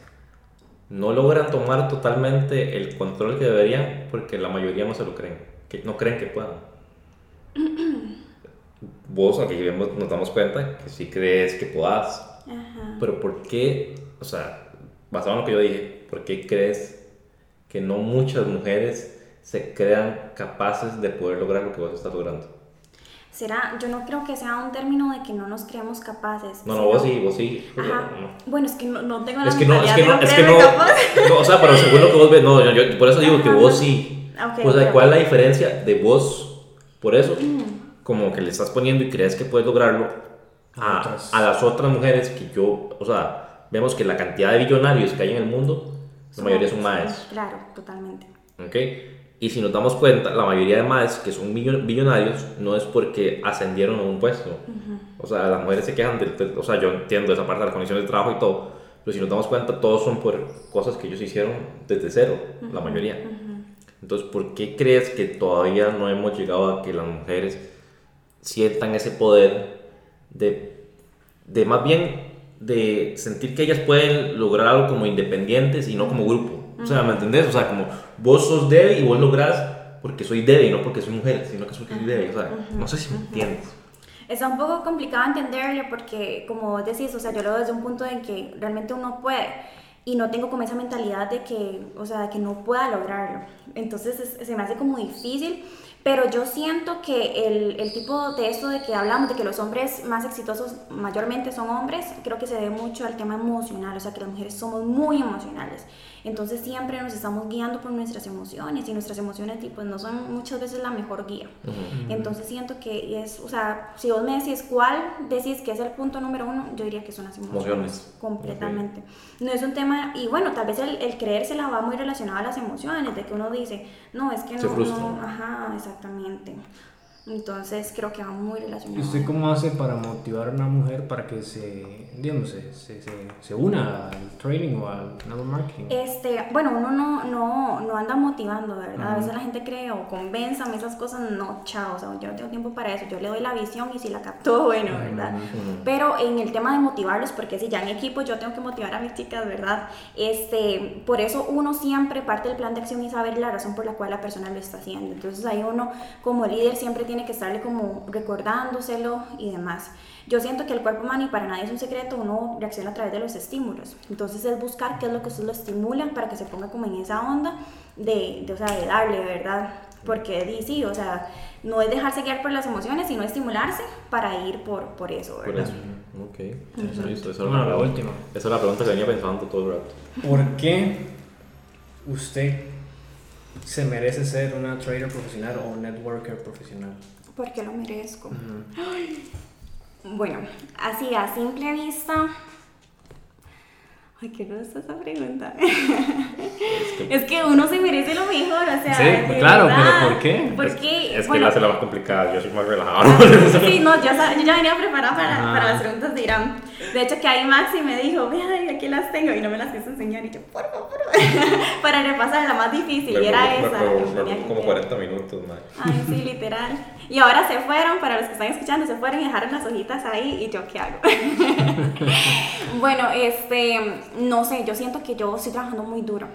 no logran tomar totalmente el control que deberían porque la mayoría no se lo creen, que no creen que puedan. Vos aquí nos damos cuenta que sí crees que puedas, pero ¿por qué o sea, basado en lo que yo dije, ¿por qué crees que no muchas mujeres se crean capaces de poder lograr lo que vos estás logrando? Será, yo no creo que sea un término de que no nos creamos capaces. No, no, vos sí, vos sí. Ajá. Bueno, es que no, no tengo la es que no, es que no, es que no, no, o sea, pero según lo que vos ves, no, yo, por eso digo que vos sí. O sea, ¿cuál es la diferencia de vos, por eso, mm. como que le estás poniendo y crees que puedes lograrlo a, a las otras mujeres que yo, o sea, vemos que la cantidad de billonarios que hay en el mundo, la mayoría son maes. Claro, totalmente. ¿Ok? Y si nos damos cuenta, la mayoría de maes que son billonarios no es porque ascendieron a un puesto. O sea, las mujeres se quejan de, o sea, yo entiendo esa parte de las condiciones de trabajo y todo, pero si nos damos cuenta, todos son por cosas que ellos hicieron desde cero, la mayoría. Entonces, ¿por qué crees que todavía no hemos llegado a que las mujeres sientan ese poder de, de más bien de sentir que ellas pueden lograr algo como independientes y no como grupo. O sea, ¿me entendés? O sea, como vos sos débil y vos lográs porque soy débil, no porque soy mujer, sino que soy débil. O sea, no sé si me entiendes. Está un poco complicado entenderle porque, como vos decís, o sea, yo lo veo desde un punto en que realmente uno puede y no tengo como esa mentalidad de que, o sea, de que no pueda lograrlo. Entonces se me hace como difícil pero yo siento que el, el, tipo de esto de que hablamos, de que los hombres más exitosos mayormente son hombres, creo que se debe mucho al tema emocional, o sea que las mujeres somos muy emocionales. Entonces siempre nos estamos guiando por nuestras emociones y nuestras emociones pues, no son muchas veces la mejor guía. Entonces siento que es, o sea, si vos me decís cuál decís que es el punto número uno, yo diría que son las emociones. Completamente. No es un tema, y bueno, tal vez el, el creérsela va muy relacionado a las emociones, de que uno dice, no, es que no, no ajá, exactamente. Entonces creo que va muy relacionado. ¿Y usted cómo hace para motivar a una mujer para que se, digamos, se, se, se, una al training o al network marketing? Este, bueno, uno no, no, no anda motivando, ¿verdad? A veces la gente cree o convénzame esas cosas, no, chao, o sea, yo no tengo tiempo para eso, yo le doy la visión y si la captó, bueno, ¿verdad? Pero en el tema de motivarlos, porque si ya en equipo yo tengo que motivar a mis chicas, ¿verdad? Este, por eso uno siempre parte del plan de acción y saber la razón por la cual la persona lo está haciendo. Entonces ahí uno como líder siempre tiene que estarle como recordándoselo y demás. Yo siento que el cuerpo humano, y para nadie es un secreto, uno reacciona a través de los estímulos. Entonces es buscar qué es lo que usted lo estimulan para que se ponga como en esa onda de, de o sea, de darle, ¿verdad? Porque sí, o sea, no es dejarse guiar por las emociones, sino estimularse para ir por, por eso, ¿verdad? Por eso. Ok. Eso, eso, bueno, la última. Esa es la pregunta que venía pensando todo el rato. ¿Por qué usted se merece ser una trader profesional o un networker profesional? Porque lo merezco. Bueno, así a simple vista, Ay, ¿qué no es esa pregunta? Es que, uno se merece lo mejor, o sea. Sí, claro, pero ¿por qué? Porque, es, que la hace la más complicada, yo soy más relajado. sí, no, yo, yo ya venía preparada para, para, las preguntas de Irán. De hecho, que ahí Maxi me dijo, vea, aquí las tengo, y no me las quiso enseñar, y yo, por favor, para repasar la más difícil, y era esa. como 40 minutos, más. Ay, sí, literal. Y ahora se fueron, para los que están escuchando, se fueron y dejaron las hojitas ahí, y yo, ¿qué hago? bueno, este no sé, yo siento que yo estoy trabajando muy duro.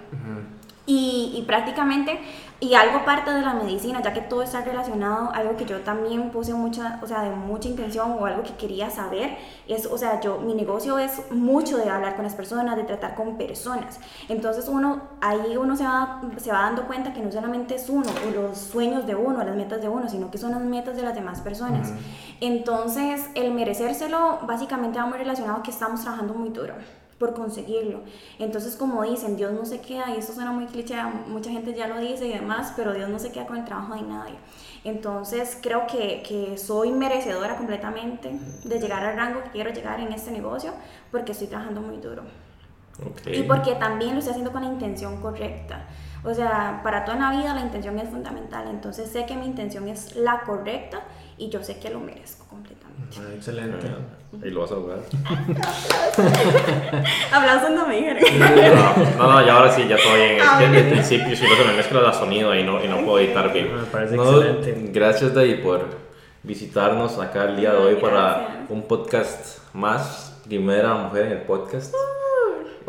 Y, y, prácticamente, y algo parte de la medicina, ya que todo está relacionado, algo que yo también puse mucha, o sea, de mucha intención o algo que quería saber, es, o sea, yo, mi negocio es mucho de hablar con las personas, de tratar con personas. Entonces uno, ahí uno se va, se va dando cuenta que no solamente es uno, o los sueños de uno, las metas de uno, sino que son las metas de las demás personas. Entonces, el merecérselo básicamente va muy relacionado a que estamos trabajando muy duro por conseguirlo. Entonces, como dicen, Dios no se queda, y esto suena muy cliché, mucha gente ya lo dice y demás, pero Dios no se queda con el trabajo de nadie. Entonces, creo que, que soy merecedora completamente de llegar al rango que quiero llegar en este negocio porque estoy trabajando muy duro. Okay. Y porque también lo estoy haciendo con la intención correcta. O sea, para toda la vida la intención es fundamental. Entonces sé que mi intención es la correcta y yo sé que lo merezco completamente. Ah, excelente. Y lo vas a lograr. Aplausos no me dijeron. No, no, ya ahora sí, ya estoy bien. Es que desde el principio si no se me mezcla el sonido y no, y no puedo editar bien. Me parece No, excelente. Gracias, David, por visitarnos acá el día de hoy para Gracias. un podcast más. Primera mujer en el podcast.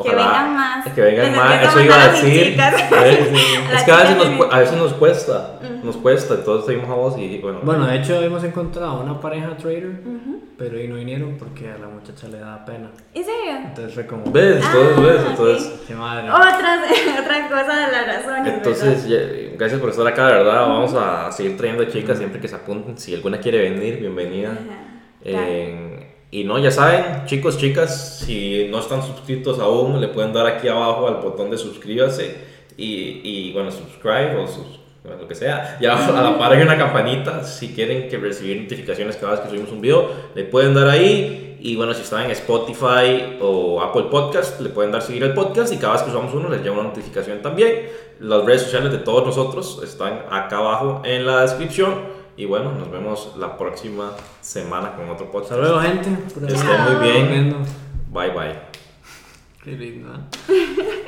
Que vengan más. Que vengan Les más, eso iba a decir. Es que a veces, nos, a veces nos cuesta, nos cuesta, entonces seguimos a vos y bueno. Bueno, de hecho hemos encontrado una pareja trader, pero ahí no vinieron porque a la muchacha le da pena. ¿En serio? Entonces fue como... ¿Ves? Entonces, Ah, ¿ves? ok. Entonces, ¡Qué madre! Otra, otra cosa de las razones. entonces ya- gracias por estar acá, de verdad. Vamos a seguir trayendo chicas siempre que se apunten. Si alguna quiere venir, bienvenida. Eh, y no, ya saben, chicos, chicas, si no están suscritos aún, le pueden dar aquí abajo al botón de suscríbase y, y bueno, subscribe o lo que sea. Y abajo a la par hay una campanita si quieren que recibir notificaciones cada vez que subimos un video, le pueden dar ahí. Y bueno, si están en Spotify o Apple Podcast, le pueden dar seguir el podcast y cada vez que subamos uno les llega una notificación también. Las redes sociales de todos nosotros están acá abajo en la descripción. Y bueno, nos vemos la próxima semana con otro podcast. Hasta luego, gente. Que estén muy bien. Bye bye. Qué lindo. ¿eh?